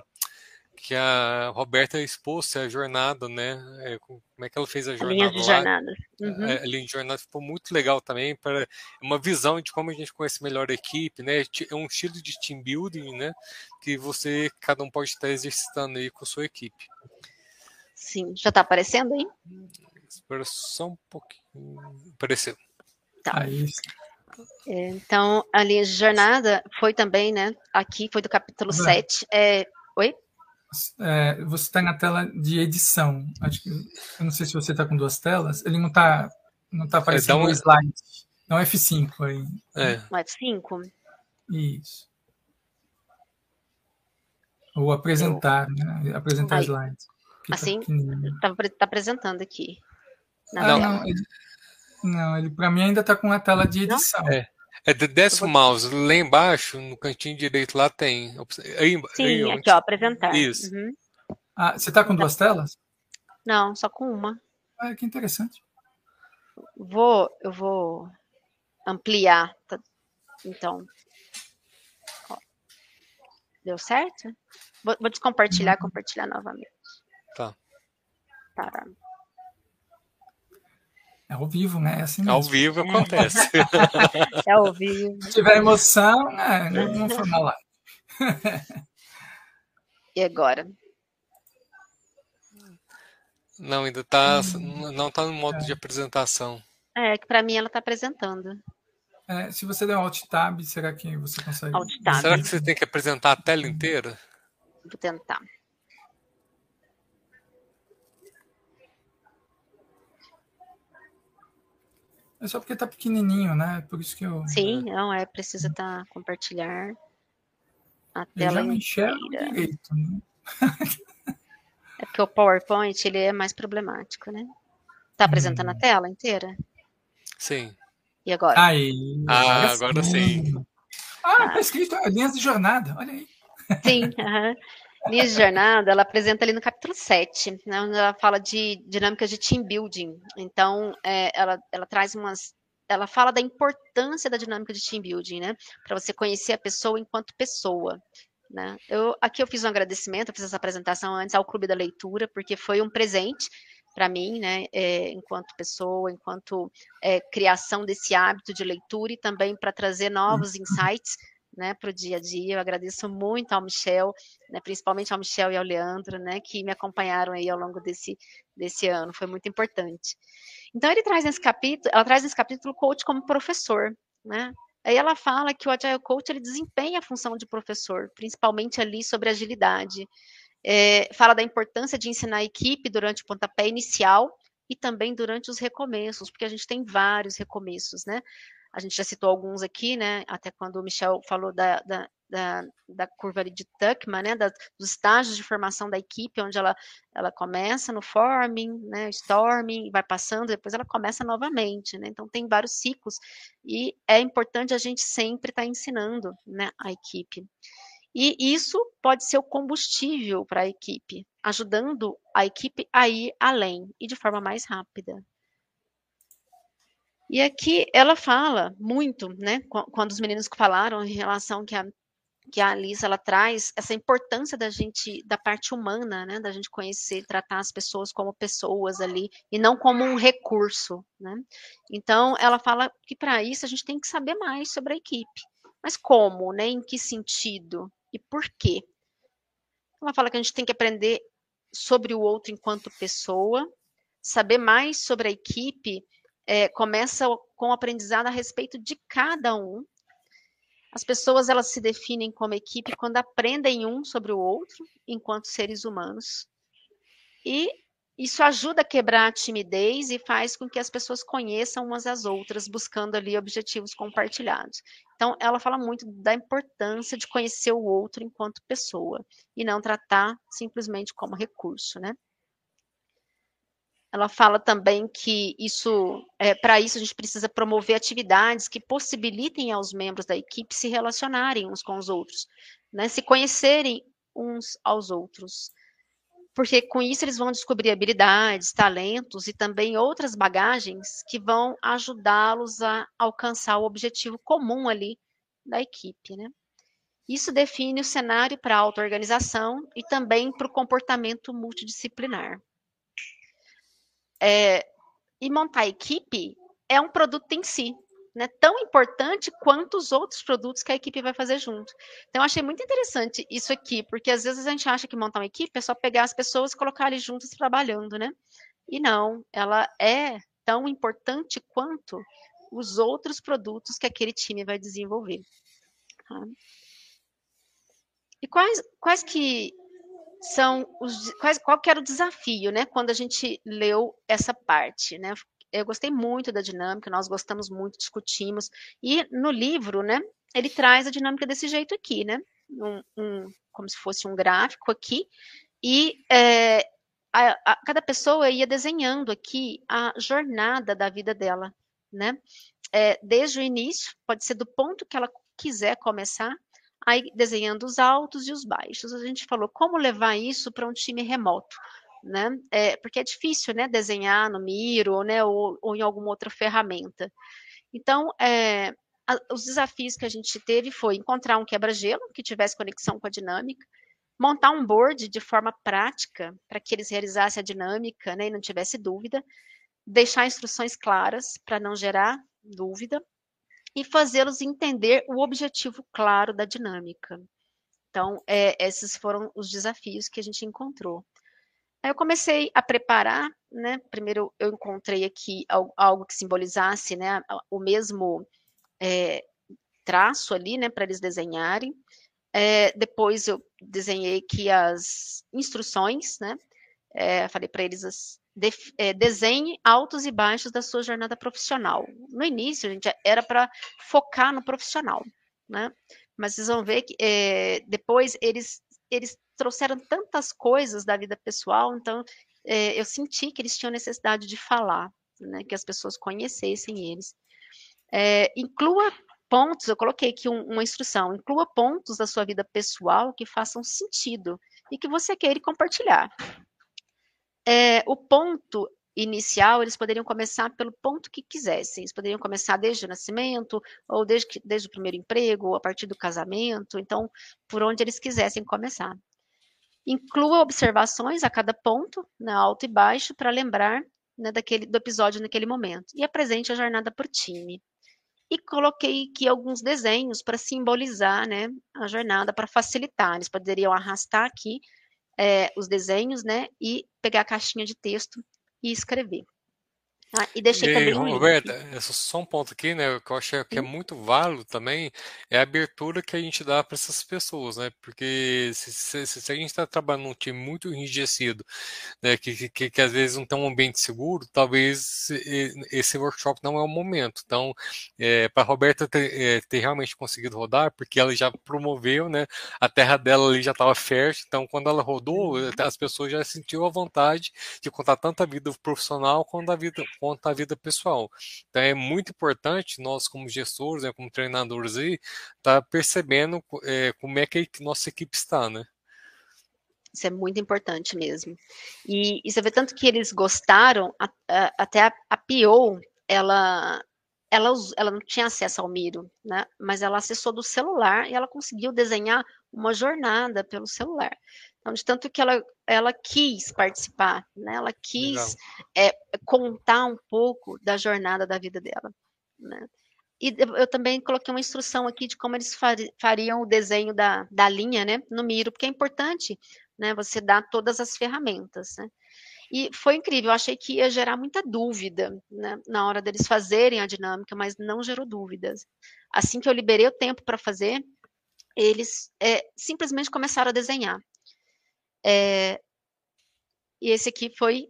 que a Roberta expôs a jornada, né? É, como é que ela fez a jornada? A linha de jornada. Uhum. É, a linha de jornada ficou muito legal também para uma visão de como a gente conhece melhor a equipe, né? É um estilo de team building, né? Que você, cada um pode estar exercitando aí com a sua equipe. Sim, já está aparecendo aí? Espera só um pouquinho. Apareceu. Tá. Aí. É, então, a linha de jornada foi também, né? Aqui foi do capítulo Não. 7. É... Oi? É, você está na tela de edição. Acho que, eu não sei se você está com duas telas. Ele não está não tá é, aparecendo no um... slide. Não F5 aí. É. No F5? Isso. Ou apresentar, eu... né? Apresentar aí. slides. Tá assim? Está tá apresentando aqui. Ah, não, ele, não, ele para mim ainda está com a tela de edição. É. É, desce o mouse, lá embaixo, no cantinho direito, lá tem. Aí, Sim, aí, aqui, ó, apresentar. Isso. Uhum. Ah, você está com duas telas? Não, só com uma. Ah, que interessante. Vou, eu vou ampliar. Tá? Então, ó. deu certo? Vou, vou descompartilhar, uhum. compartilhar novamente. Tá. Tá. É ao vivo, né? É assim mesmo. Ao vivo acontece. é ao vivo. Se tiver emoção, é, não foi na live. e agora? Não, ainda tá, hum, não está no modo é. de apresentação. É, que para mim ela está apresentando. É, se você der Alt Tab, será que você consegue? Alt Tab. Será que você tem que apresentar a tela inteira? Vou tentar. É só porque está pequenininho, né? Por isso que eu. Sim, não, é preciso estar tá, compartilhar a tela. Eu já não enxergo direito, né? é porque o PowerPoint ele é mais problemático, né? Tá apresentando hum. a tela inteira? Sim. E agora? Aí, ah, agora sim. sim. Ah, tá escrito linhas de jornada, olha aí. Sim, aham. Linhas de jornada, ela apresenta ali no capítulo 7, né, onde ela fala de dinâmicas de team building. Então, é, ela, ela traz umas. Ela fala da importância da dinâmica de team building, né? Para você conhecer a pessoa enquanto pessoa. Né? Eu, aqui eu fiz um agradecimento, eu fiz essa apresentação antes ao Clube da Leitura, porque foi um presente para mim, né, é, enquanto pessoa, enquanto é, criação desse hábito de leitura e também para trazer novos uhum. insights né, para o dia a dia. Eu agradeço muito ao Michel, né, principalmente ao Michel e ao Leandro, né, que me acompanharam aí ao longo desse, desse ano. Foi muito importante. Então ele traz nesse capítulo, ela traz nesse capítulo o coach como professor, né? Aí ela fala que o Agile Coach ele desempenha a função de professor, principalmente ali sobre agilidade. É, fala da importância de ensinar a equipe durante o pontapé inicial e também durante os recomeços, porque a gente tem vários recomeços, né? A gente já citou alguns aqui, né? Até quando o Michel falou da, da, da, da curva de Tuckman, né? Da, dos estágios de formação da equipe, onde ela, ela começa no forming, né? Storming, vai passando, depois ela começa novamente, né? Então tem vários ciclos e é importante a gente sempre estar tá ensinando, né? A equipe. E isso pode ser o combustível para a equipe, ajudando a equipe a ir além e de forma mais rápida. E aqui ela fala muito, né, quando os meninos falaram em relação que a que a Alice ela traz essa importância da gente da parte humana, né, da gente conhecer, tratar as pessoas como pessoas ali e não como um recurso, né? Então ela fala que para isso a gente tem que saber mais sobre a equipe. Mas como, né? Em que sentido e por quê? Ela fala que a gente tem que aprender sobre o outro enquanto pessoa, saber mais sobre a equipe é, começa com o aprendizado a respeito de cada um. As pessoas elas se definem como equipe quando aprendem um sobre o outro, enquanto seres humanos. E isso ajuda a quebrar a timidez e faz com que as pessoas conheçam umas às outras, buscando ali objetivos compartilhados. Então, ela fala muito da importância de conhecer o outro enquanto pessoa e não tratar simplesmente como recurso, né? Ela fala também que isso, é, para isso a gente precisa promover atividades que possibilitem aos membros da equipe se relacionarem uns com os outros, né, se conhecerem uns aos outros. Porque com isso eles vão descobrir habilidades, talentos e também outras bagagens que vão ajudá-los a alcançar o objetivo comum ali da equipe, né? Isso define o cenário para a auto-organização e também para o comportamento multidisciplinar. É, e montar equipe é um produto em si, né, tão importante quanto os outros produtos que a equipe vai fazer junto. Então, eu achei muito interessante isso aqui, porque às vezes a gente acha que montar uma equipe é só pegar as pessoas e colocar eles juntos trabalhando, né? E não, ela é tão importante quanto os outros produtos que aquele time vai desenvolver. Tá? E quais, quais que são os quais, qual que era o desafio, né, quando a gente leu essa parte, né? Eu gostei muito da dinâmica, nós gostamos muito, discutimos, e no livro, né, ele traz a dinâmica desse jeito aqui, né? Um, um como se fosse um gráfico aqui, e é, a, a, cada pessoa ia desenhando aqui a jornada da vida dela, né? É, desde o início, pode ser do ponto que ela quiser começar, aí desenhando os altos e os baixos. A gente falou como levar isso para um time remoto. Né? É, porque é difícil, né, desenhar no Miro, né, ou, ou em alguma outra ferramenta. Então, é, a, os desafios que a gente teve foi encontrar um quebra-gelo que tivesse conexão com a dinâmica, montar um board de forma prática para que eles realizassem a dinâmica, né, e não tivesse dúvida, deixar instruções claras para não gerar dúvida, e fazê-los entender o objetivo claro da dinâmica. Então, é, esses foram os desafios que a gente encontrou. Aí eu comecei a preparar, né? Primeiro eu encontrei aqui algo que simbolizasse, né, o mesmo é, traço ali, né, para eles desenharem. É, depois eu desenhei aqui as instruções, né? É, falei para eles as, de, é, desenhe altos e baixos da sua jornada profissional. No início, a gente era para focar no profissional, né? Mas vocês vão ver que é, depois eles eles trouxeram tantas coisas da vida pessoal, então é, eu senti que eles tinham necessidade de falar, né, que as pessoas conhecessem eles. Inclua pontos, eu coloquei aqui um, uma instrução, inclua pontos da sua vida pessoal que façam sentido e que você queira compartilhar. É, o ponto inicial, eles poderiam começar pelo ponto que quisessem. Eles poderiam começar desde o nascimento, ou desde, desde o primeiro emprego, ou a partir do casamento. Então, por onde eles quisessem começar. Inclua observações a cada ponto, né, alto e baixo, para lembrar né, daquele, do episódio naquele momento. E apresente a jornada por time. E coloquei aqui alguns desenhos para simbolizar né, a jornada, para facilitar. Eles poderiam arrastar aqui é, os desenhos, né, e pegar a caixinha de texto e escrever. Ah, e deixei e, também um Roberta, link. só um ponto aqui, né? Que eu acho que é muito válido também é a abertura que a gente dá para essas pessoas, né? Porque se, se, se a gente está trabalhando num time muito enrijecido, né? Que, que, que, às vezes não tem um ambiente seguro, talvez esse workshop não é o momento. Então, é, para a Roberta ter, é, ter, realmente conseguido rodar, porque ela já promoveu, né? A terra dela ali já estava fértil, então quando ela rodou, uhum. as pessoas já sentiram a vontade de contar tanto a vida profissional quanto a vida quanto a vida pessoal. Então é muito importante nós como gestores, né, como treinadores aí, tá percebendo é, como é que a nossa equipe está, né? Isso é muito importante mesmo. E, e você vê tanto que eles gostaram, a, a, até a, a ela, ela, ela não tinha acesso ao Miro, né? Mas ela acessou do celular e ela conseguiu desenhar uma jornada pelo celular. Então, de tanto que ela, ela quis participar, né? Ela quis é, contar um pouco da jornada da vida dela, né? E eu também coloquei uma instrução aqui de como eles fariam o desenho da, da linha, né, no Miro, porque é importante, né, você dar todas as ferramentas, né. E foi incrível, eu achei que ia gerar muita dúvida, né, na hora deles fazerem a dinâmica, mas não gerou dúvidas. Assim que eu liberei o tempo para fazer, eles é, simplesmente começaram a desenhar. É, e esse aqui foi,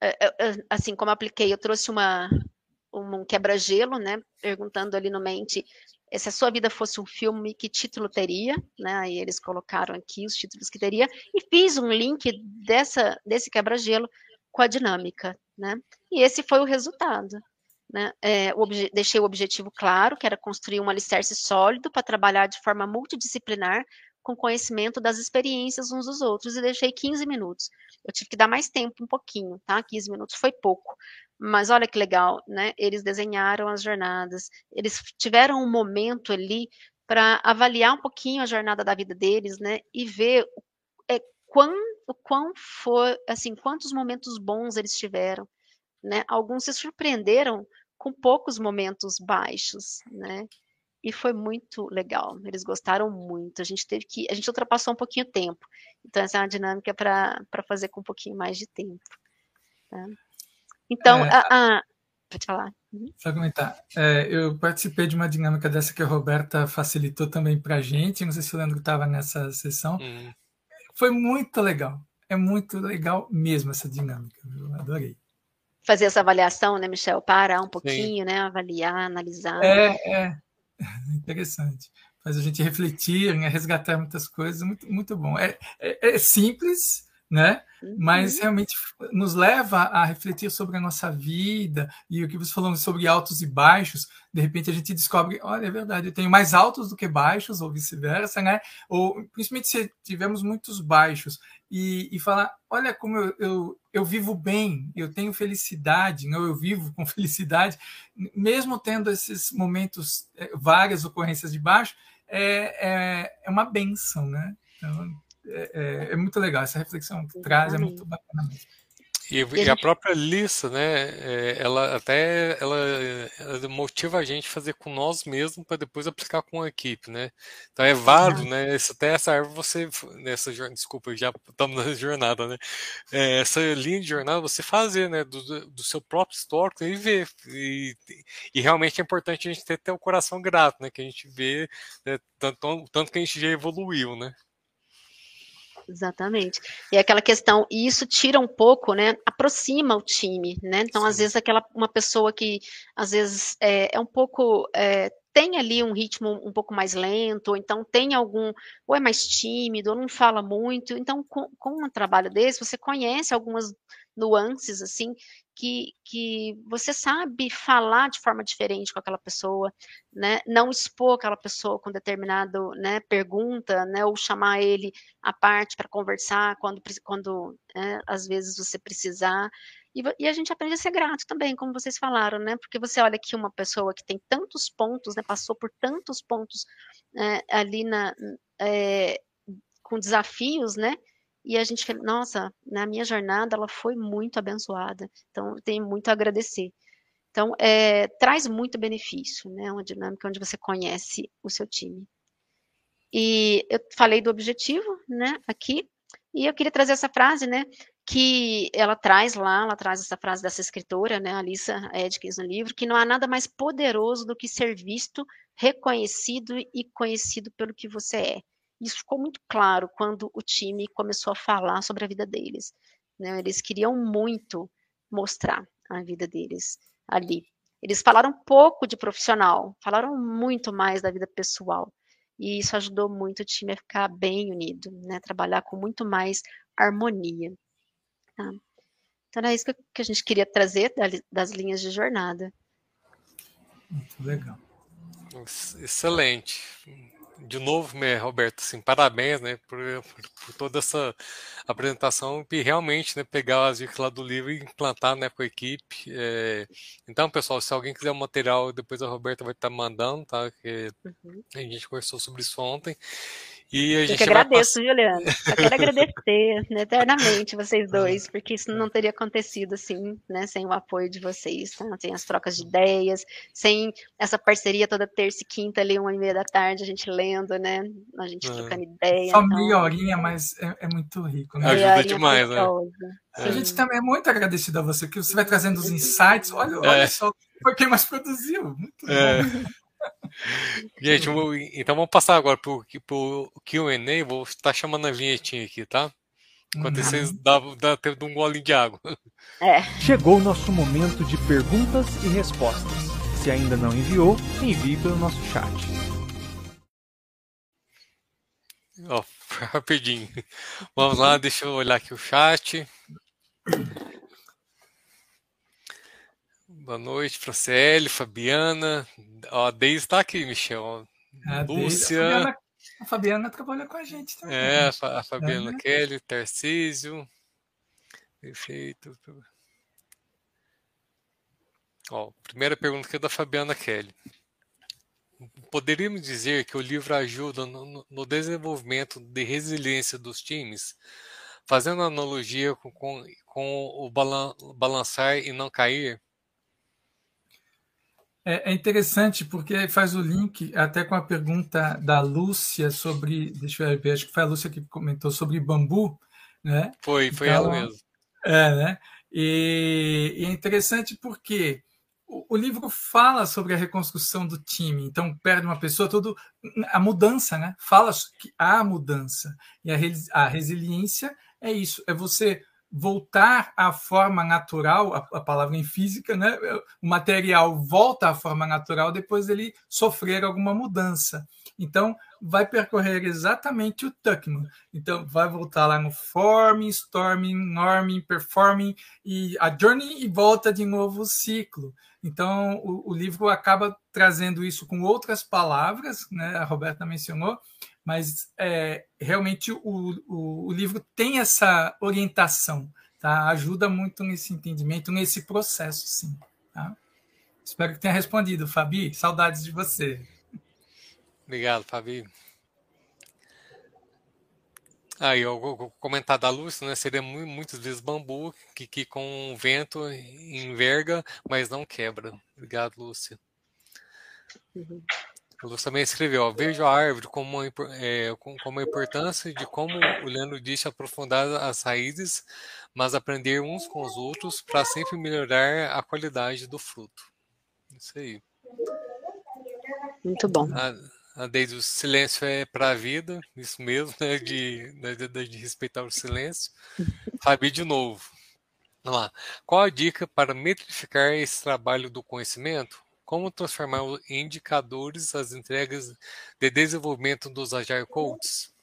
é, assim como apliquei, eu trouxe uma, um quebra-gelo, né, perguntando ali no mente se a sua vida fosse um filme, que título teria, né, aí eles colocaram aqui os títulos que teria, e fiz um link dessa, desse quebra-gelo com a dinâmica, né, e esse foi o resultado. Né? É, o deixei o objetivo claro, que era construir um alicerce sólido para trabalhar de forma multidisciplinar com conhecimento das experiências uns dos outros e deixei 15 minutos. Eu tive que dar mais tempo, um pouquinho, tá? 15 minutos foi pouco. Mas olha que legal, né? Eles desenharam as jornadas, eles tiveram um momento ali para avaliar um pouquinho a jornada da vida deles, né? E ver é, quão, quão foi, assim, quantos momentos bons eles tiveram, né? Alguns se surpreenderam com poucos momentos baixos, né? E foi muito legal. Eles gostaram muito. A gente teve que, a gente ultrapassou um pouquinho o tempo. Então essa é uma dinâmica para fazer com um pouquinho mais de tempo. Tá? Então, é, a, a, pode falar. Uhum. Só comentar. É, eu participei de uma dinâmica dessa que a Roberta facilitou também para a gente. Não sei se o Leandro estava nessa sessão. Hum. Foi muito legal. É muito legal mesmo essa dinâmica. Eu adorei fazer essa avaliação, né, Michel? Parar um pouquinho, Sim. né? Avaliar, analisar. É, é. Interessante. Faz a gente refletir, né? resgatar muitas coisas, muito, muito bom. É, é, é simples, né? Uhum. Mas realmente nos leva a refletir sobre a nossa vida e o que você falou sobre altos e baixos. De repente a gente descobre, olha, é verdade, eu tenho mais altos do que baixos, ou vice-versa, né? Ou principalmente se tivermos muitos baixos e, e falar, olha como eu, eu, eu, vivo bem, eu tenho felicidade, não? eu vivo com felicidade, mesmo tendo esses momentos, é, várias ocorrências de baixo, é, é, é uma benção, né? Então, é, é, é, muito legal essa reflexão que traz, é muito bacana mesmo. E, e, a própria Lissa, né, é, ela até ela, ela, motiva a gente a fazer com nós mesmos para depois aplicar com a equipe, né? Então é válido, né? Essa, até essa árvore você, nessa desculpa, já estamos na jornada, né? É, essa linha de jornada você fazer, né, do, do seu próprio histórico e ver. E, e, realmente é importante a gente ter, ter o coração grato, né? Que a gente vê né, tanto, tanto que a gente já evoluiu, né? Exatamente. E aquela questão, e isso tira um pouco, né? Aproxima o time, né? Então, Sim. às vezes, aquela uma pessoa que às vezes é, é um pouco. É, tem ali um ritmo um pouco mais lento, ou então tem algum, ou é mais tímido, ou não fala muito. Então, com, com um trabalho desse, você conhece algumas nuances, assim, que, que você sabe falar de forma diferente com aquela pessoa, né? Não expor aquela pessoa com determinado, né, pergunta, né, ou chamar ele à parte para conversar quando, quando né, às vezes você precisar. E, e, a gente aprende a ser grato também, como vocês falaram, né? Porque você olha aqui uma pessoa que tem tantos pontos, né? Passou por tantos pontos é, ali na, é, com desafios, né? E a gente, nossa, na minha jornada ela foi muito abençoada. Então, tenho muito a agradecer. Então, é, traz muito benefício, né? Uma dinâmica onde você conhece o seu time. E eu falei do objetivo, né? Aqui. E eu queria trazer essa frase, né? Que ela traz lá, ela traz essa frase dessa escritora, né? Alissa Edkins no livro, que não há nada mais poderoso do que ser visto, reconhecido e conhecido pelo que você é. Isso ficou muito claro quando o time começou a falar sobre a vida deles. Né? Eles queriam muito mostrar a vida deles ali. Eles falaram pouco de profissional, falaram muito mais da vida pessoal. E isso ajudou muito o time a ficar bem unido, né? trabalhar com muito mais harmonia. Tá? Então, era isso que a gente queria trazer das linhas de jornada. Muito legal. Excelente de novo, né, Roberto, assim, parabéns, né, por, por, toda essa apresentação e realmente, né, pegar as dicas lá do livro e implantar, né, com a equipe. É... Então, pessoal, se alguém quiser o material, depois a Roberta vai estar mandando, tá? Que uhum. a gente conversou sobre isso ontem. E a gente Eu que agradeço. Juliana. Só quero agradecer né, eternamente vocês dois, porque isso não teria acontecido assim, né, sem o apoio de vocês, tá? sem as trocas de ideias, sem essa parceria toda terça e quinta ali, uma e meia da tarde, a gente lendo, né? A gente é. trocando ideia. Só então... meia horinha, mas é, é muito rico, né? Ajuda demais, né? É. A gente também é muito agradecido a você, que você vai trazendo os insights. Olha, olha é. só, foi quem mais produziu. Muito é. bom. Gente, então vamos passar agora para o QA. Vou estar chamando a vinhetinha aqui, tá? Enquanto uhum. vocês dá, dá tempo de um gole de água. É. Chegou o nosso momento de perguntas e respostas. Se ainda não enviou, envie pelo nosso chat. Ó, rapidinho. Vamos lá, deixa eu olhar aqui o chat. Boa noite, Franciele, Fabiana. Ó, a Deise está aqui, Michel. A Lúcia. A Fabiana, a Fabiana, trabalha com a gente também. É, a, Fabiana é. Kelly, Tarcísio. Perfeito. Ó, primeira pergunta aqui é da Fabiana Kelly. Poderíamos dizer que o livro ajuda no, no desenvolvimento de resiliência dos times, fazendo analogia com, com, com o balan, balançar e não cair? É, é, interessante porque faz o link até com a pergunta da Lúcia sobre. Deixa eu ver, acho que foi a Lúcia que comentou sobre bambu. Né? Foi, foi então, ela mesmo. É, né? E, e é interessante porque o, o, livro fala sobre a reconstrução do time. Então, perde uma pessoa, tudo. A mudança, né? Fala que há mudança. E a, a resiliência é isso: é você voltar à forma natural, a, a, palavra em física, né? o material volta à forma natural depois ele sofrer alguma mudança. Então, vai percorrer exatamente o Tuckman. Então, vai voltar lá no forming, storming, norming, performing, e a journey e volta de novo o ciclo. Então, o, o livro acaba trazendo isso com outras palavras, né? a Roberta mencionou, mas é, realmente o, o, o, livro tem essa orientação, tá? ajuda muito nesse entendimento, nesse processo, sim. Tá? Espero que tenha respondido, Fabi. Saudades de você. Obrigado, Fabi. Aí, o comentário da Lúcia, né? Seria muitas vezes bambu que, que com o vento enverga, mas não quebra. Obrigado, Lúcia. Uhum. A Lúcia também escreveu: ó, Vejo a árvore como uma, é, como a importância de, como o Leandro disse, aprofundar as raízes, mas aprender uns com os outros para sempre melhorar a qualidade do fruto. Isso aí. Muito bom. A, desde o silêncio é para a vida, isso mesmo, né, de, de, de respeitar o silêncio. Fabi de novo. Vamos lá. Qual a dica para metrificar esse trabalho do conhecimento? Como transformar em indicadores as entregas de desenvolvimento dos Agile Codes?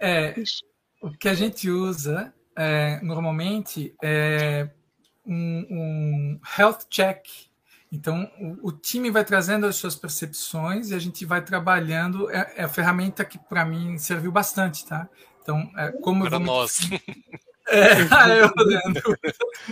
É, o que a gente usa é, normalmente é um, um health check. Então, o, o, time vai trazendo as suas percepções e a gente vai trabalhando. É, é a ferramenta que, para mim, serviu bastante, tá? Então, é, como para nós. É, eu lembro.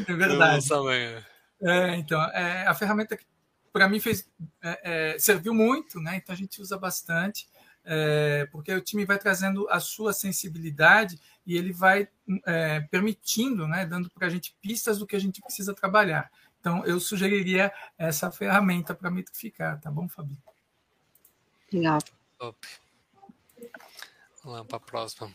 É verdade. Eu também. É, então, é a ferramenta que, para mim, fez, é, é, serviu muito, né? Então, a gente usa bastante. É, porque o time vai trazendo a sua sensibilidade e ele vai é, permitindo, né, dando para a gente pistas do que a gente precisa trabalhar. Então, eu sugeriria essa ferramenta para metrificar, tá bom, Fabi? Legal. Top. Vamos lá para a próxima.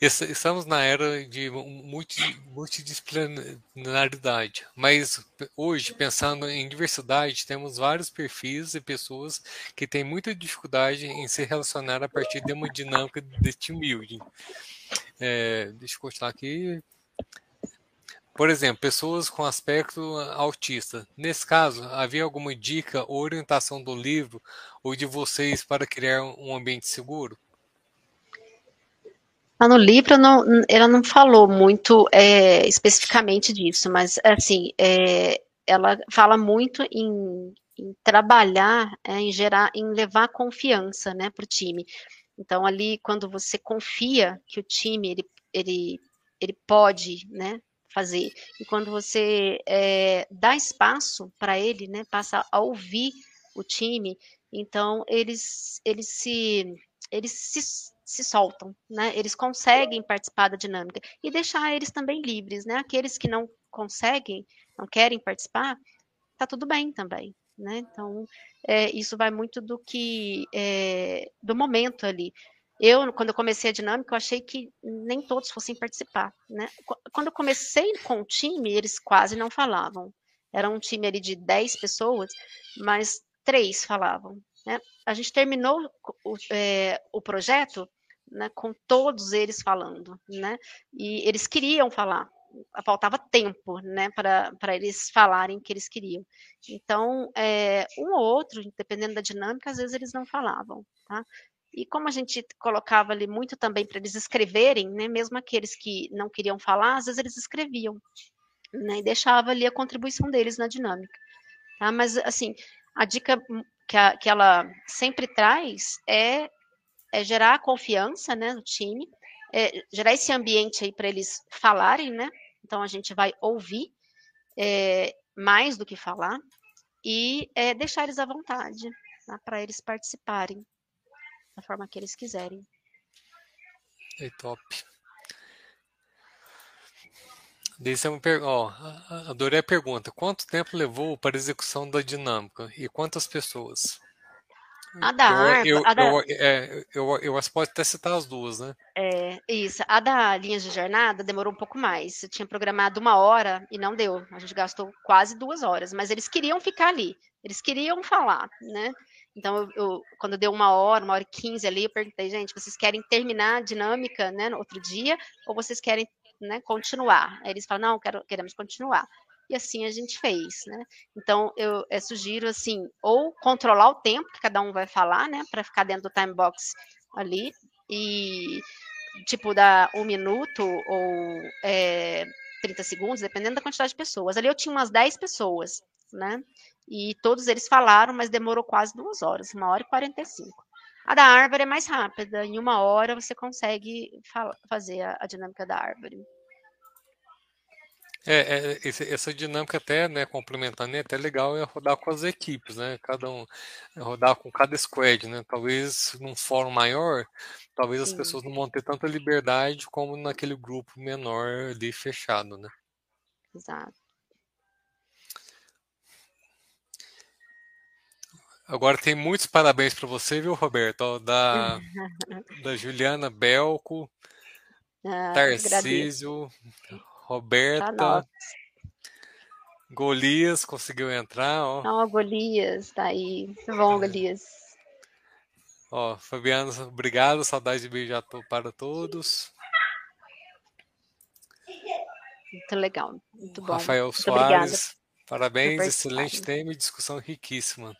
Estamos na era de multidisciplinaridade, mas hoje, pensando em diversidade, temos vários perfis e pessoas que têm muita dificuldade em se relacionar a partir de uma dinâmica de team building. É, deixa eu continuar aqui. Por exemplo, pessoas com aspecto autista. Nesse caso, havia alguma dica ou orientação do livro ou de vocês para criar um ambiente seguro? Ah, no livro não, ela não falou muito é, especificamente disso, mas assim, é, ela fala muito em, em trabalhar, é, em gerar, em levar confiança, né, para o time. Então ali, quando você confia que o time ele, ele, ele pode, né, fazer, e quando você é, dá espaço para ele, né, passa a ouvir o time, então eles eles se eles se se soltam, né? Eles conseguem participar da dinâmica e deixar eles também livres, né? Aqueles que não conseguem, não querem participar, tá tudo bem também, né? Então, é, isso vai muito do que é, do momento ali. Eu, quando eu comecei a dinâmica, eu achei que nem todos fossem participar, né? Quando eu comecei com o time, eles quase não falavam. Era um time ali de 10 pessoas, mas três falavam. Né? A gente terminou o, é, o projeto né, com todos eles falando, né? E eles queriam falar, faltava tempo, né, para eles falarem o que eles queriam. Então, é, um ou outro, dependendo da dinâmica, às vezes eles não falavam, tá? E como a gente colocava ali muito também para eles escreverem, né, mesmo aqueles que não queriam falar, às vezes eles escreviam, né, e deixava ali a contribuição deles na dinâmica. Tá? Mas, assim, a dica que, a, que ela sempre traz é é gerar confiança, né, no time, é, gerar esse ambiente aí para eles falarem, né? Então a gente vai ouvir é, mais do que falar e é, deixar eles à vontade tá? para eles participarem da forma que eles quiserem. É top. É uma per... Ó, adorei a pergunta. Quanto tempo levou para a execução da dinâmica e quantas pessoas? A da ARPA. Eu, a da... eu, é, eu, eu, eu posso até citar as duas, né? É, isso. A da linhas de jornada demorou um pouco mais. Eu tinha programado uma hora e não deu. A gente gastou quase duas horas, mas eles queriam ficar ali. Eles queriam falar, né? Então, eu, eu, quando deu uma hora, uma hora e quinze ali, eu perguntei, gente, vocês querem terminar a dinâmica, né, no outro dia, ou vocês querem, né, continuar? Aí eles falam, não, quero, queremos continuar e assim a gente fez, né? Então eu é, sugiro assim, ou controlar o tempo que cada um vai falar, né, para ficar dentro do time box ali e tipo dar um minuto ou é, 30 segundos, dependendo da quantidade de pessoas. Ali eu tinha umas 10 pessoas, né? E todos eles falaram, mas demorou quase duas horas, uma hora e 45. A da árvore é mais rápida, em uma hora você consegue fazer a, a dinâmica da árvore. É, é, essa dinâmica até, né, complementando, é até legal é rodar com as equipes, né? Cada um é rodar com cada squad, né? Talvez num fórum maior, talvez Sim. as pessoas não vão ter tanta liberdade como naquele grupo menor ali fechado, né? Exato. Agora tem muitos parabéns para você, viu, Roberto? Da, da Juliana Belco, ah, Tarcísio, Roberta, tá Golias conseguiu entrar, ó. Ó, Golias, tá aí. Muito bom, é. Golias. Ó, Fabiano, obrigado. Saudade de beijar para todos. Muito legal, muito bom. Rafael muito Soares, obrigada. parabéns, excelente tema e discussão riquíssima.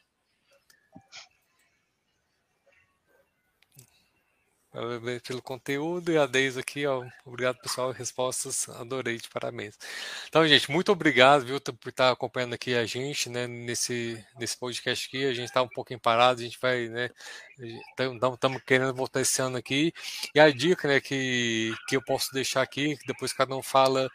Pelo conteúdo e a Deise aqui, ó. Obrigado, pessoal. Respostas, adorei, de parabéns. Então, gente, muito obrigado, viu, por estar acompanhando aqui a gente, né, nesse, nesse podcast aqui. A gente está um pouquinho parado, a gente vai, né, estamos querendo voltar esse ano aqui. E a dica, né, que, que eu posso deixar aqui, que depois cada um fala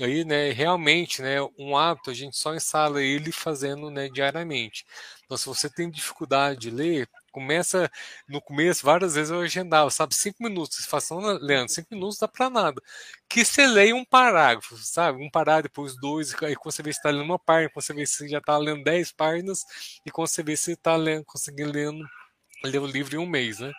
aí, né, realmente, né, um hábito a gente só instala ele fazendo, né, diariamente. Então, se você tem dificuldade de ler, começa no começo, várias vezes eu agendava, sabe, cinco minutos. Você fala assim, Leandro, cinco minutos dá para nada. Que você leia um parágrafo, sabe? Um parágrafo, depois dois, e quando você vê se está lendo uma página, quando você vê se já está lendo dez páginas, e quando você vê se está lendo, conseguindo lendo ler o livro em um mês, né?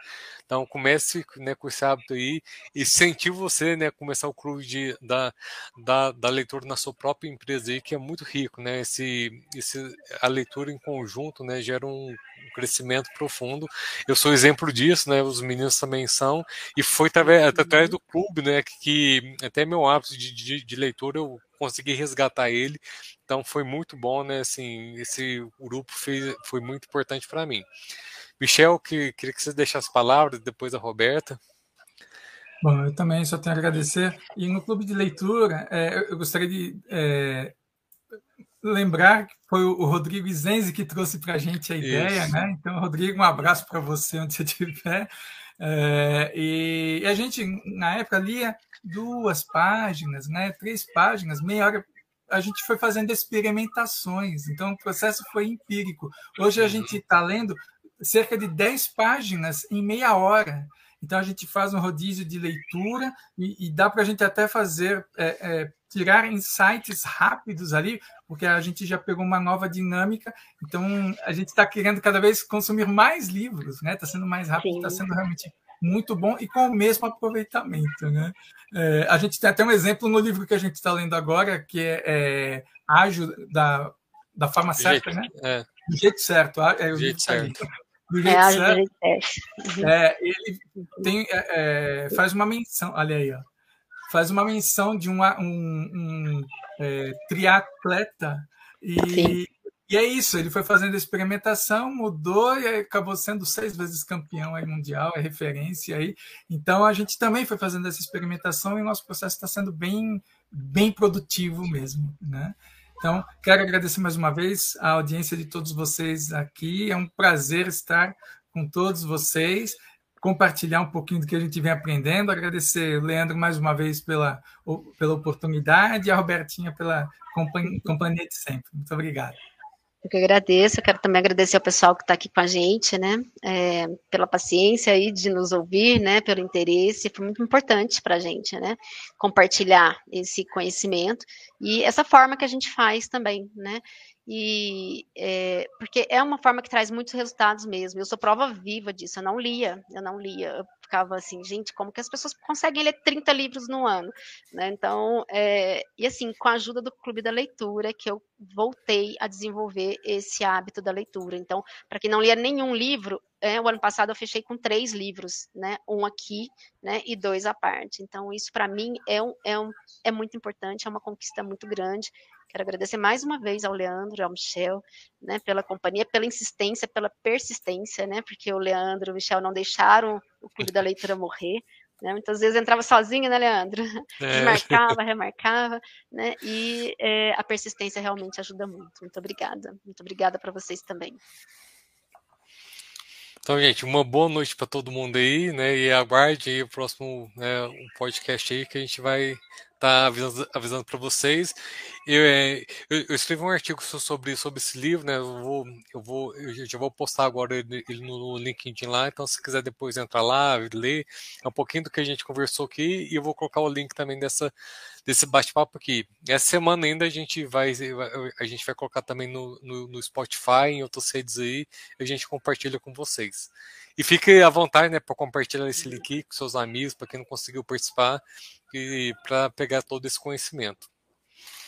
Então comece né, com esse hábito aí e incentivo você né, começar o clube de, da, da, da, leitura na sua própria empresa aí, que é muito rico, né? Esse, esse, a leitura em conjunto né, gera um crescimento profundo. Eu sou exemplo disso, né? Os meninos também são, e foi através, através do clube, né? Que, que até meu hábito de, de, de leitura eu consegui resgatar ele. Então foi muito bom, né? Assim, esse grupo fez, foi muito importante para mim. Michel, que, queria que você deixasse as palavras, depois a Roberta. Bom, eu também só tenho a agradecer. E no clube de leitura, é, eu gostaria de é, lembrar que foi o Rodrigo Zenzi que trouxe para a gente a ideia, Isso. né? Então, Rodrigo, um abraço para você onde você estiver. É, e a gente, na época, lia duas páginas, né? Três páginas, meia hora. A gente foi fazendo experimentações, então o processo foi empírico. Hoje a gente está lendo cerca de 10 páginas em meia hora. Então a gente faz um rodízio de leitura e, e dá para a gente até fazer é, é, tirar insights rápidos ali, porque a gente já pegou uma nova dinâmica. Então a gente está querendo cada vez consumir mais livros, né? Está sendo mais rápido, está sendo realmente muito bom e com o mesmo aproveitamento, né? É, a gente tem até um exemplo no livro que a gente está lendo agora, que é, é Ágil da da forma certa, né? É. Do jeito certo. É, do jeito certo do jeito é, certo. Uhum. É, ele tem, é, é, faz uma menção, olha aí, ó, faz uma menção de uma, um, um é, triatleta e, e é isso, ele foi fazendo experimentação, mudou e acabou sendo seis vezes campeão aí mundial, é referência aí. Então a gente também foi fazendo essa experimentação e o nosso processo está sendo bem, bem produtivo mesmo, né? Então, quero agradecer mais uma vez a audiência de todos vocês aqui. É um prazer estar com todos vocês, compartilhar um pouquinho do que a gente vem aprendendo. Agradecer, Leandro, mais uma vez pela, pela oportunidade e a Robertinha pela companhia de sempre. Muito obrigado. Eu que agradeço, eu quero também agradecer ao pessoal que está aqui com a gente, né, é, pela paciência aí de nos ouvir, né, pelo interesse, foi muito importante para a gente, né, compartilhar esse conhecimento e essa forma que a gente faz também, né, e é, porque é uma forma que traz muitos resultados mesmo. Eu sou prova viva disso. Eu não lia, eu não lia. Eu ficava assim, gente, como que as pessoas conseguem ler 30 livros no ano? Né? Então, é, e assim, com a ajuda do Clube da Leitura, que eu voltei a desenvolver esse hábito da leitura. Então, para quem não lia nenhum livro, é, o ano passado eu fechei com três livros, né? Um aqui, né? E dois à parte. Então, isso para mim é, um, é, um, é muito importante, é uma conquista muito grande. Quero agradecer mais uma vez ao Leandro, ao Michel, né, pela companhia, pela insistência, pela persistência, né, porque o Leandro e o Michel não deixaram o Clube da Leitura morrer, né, muitas vezes entrava sozinho, né, Leandro? É. Remarcava, remarcava, né, e é, a persistência realmente ajuda muito. Muito obrigada. Muito obrigada para vocês também. Então, gente, uma boa noite para todo mundo aí, né? E aguarde aí o próximo né, um podcast aí que a gente vai tá avisando, avisando para vocês. Eu, é, eu, eu, escrevi um artigo sobre, sobre esse livro, né? Eu vou, eu vou, eu já vou postar agora ele, ele no LinkedIn lá. Então, se quiser depois entrar lá, ler, é um pouquinho do que a gente conversou aqui e eu vou colocar o link também dessa desse bate-papo aqui. Essa semana ainda a gente vai, a gente vai colocar também no, no, no Spotify, em outras redes aí, a gente compartilha com vocês. E fique à vontade, né, para compartilhar esse link com seus amigos, para quem não conseguiu participar, para pegar todo esse conhecimento.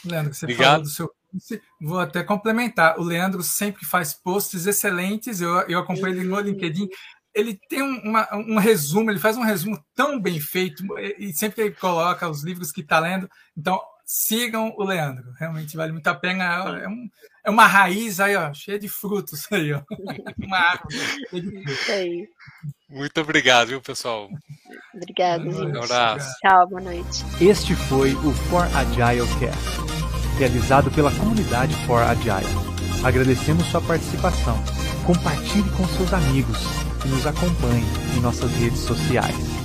Leandro, você Obrigado. falou do seu curso, vou até complementar. O Leandro sempre faz posts excelentes, eu, eu acompanho ele no LinkedIn ele tem uma, um resumo, ele faz um resumo tão bem feito, e sempre que ele coloca os livros que está lendo, então sigam o Leandro, realmente vale muito a pena. É, um, é uma raiz aí, ó, cheia de frutos aí, ó. Uma árvore cheia de frutos. Muito obrigado, viu, pessoal? Obrigado, gente. Um abraço. Tchau, boa noite. Este foi o For Agile Cast, realizado pela comunidade For Agile. Agradecemos sua participação. Compartilhe com seus amigos e nos acompanhe em nossas redes sociais.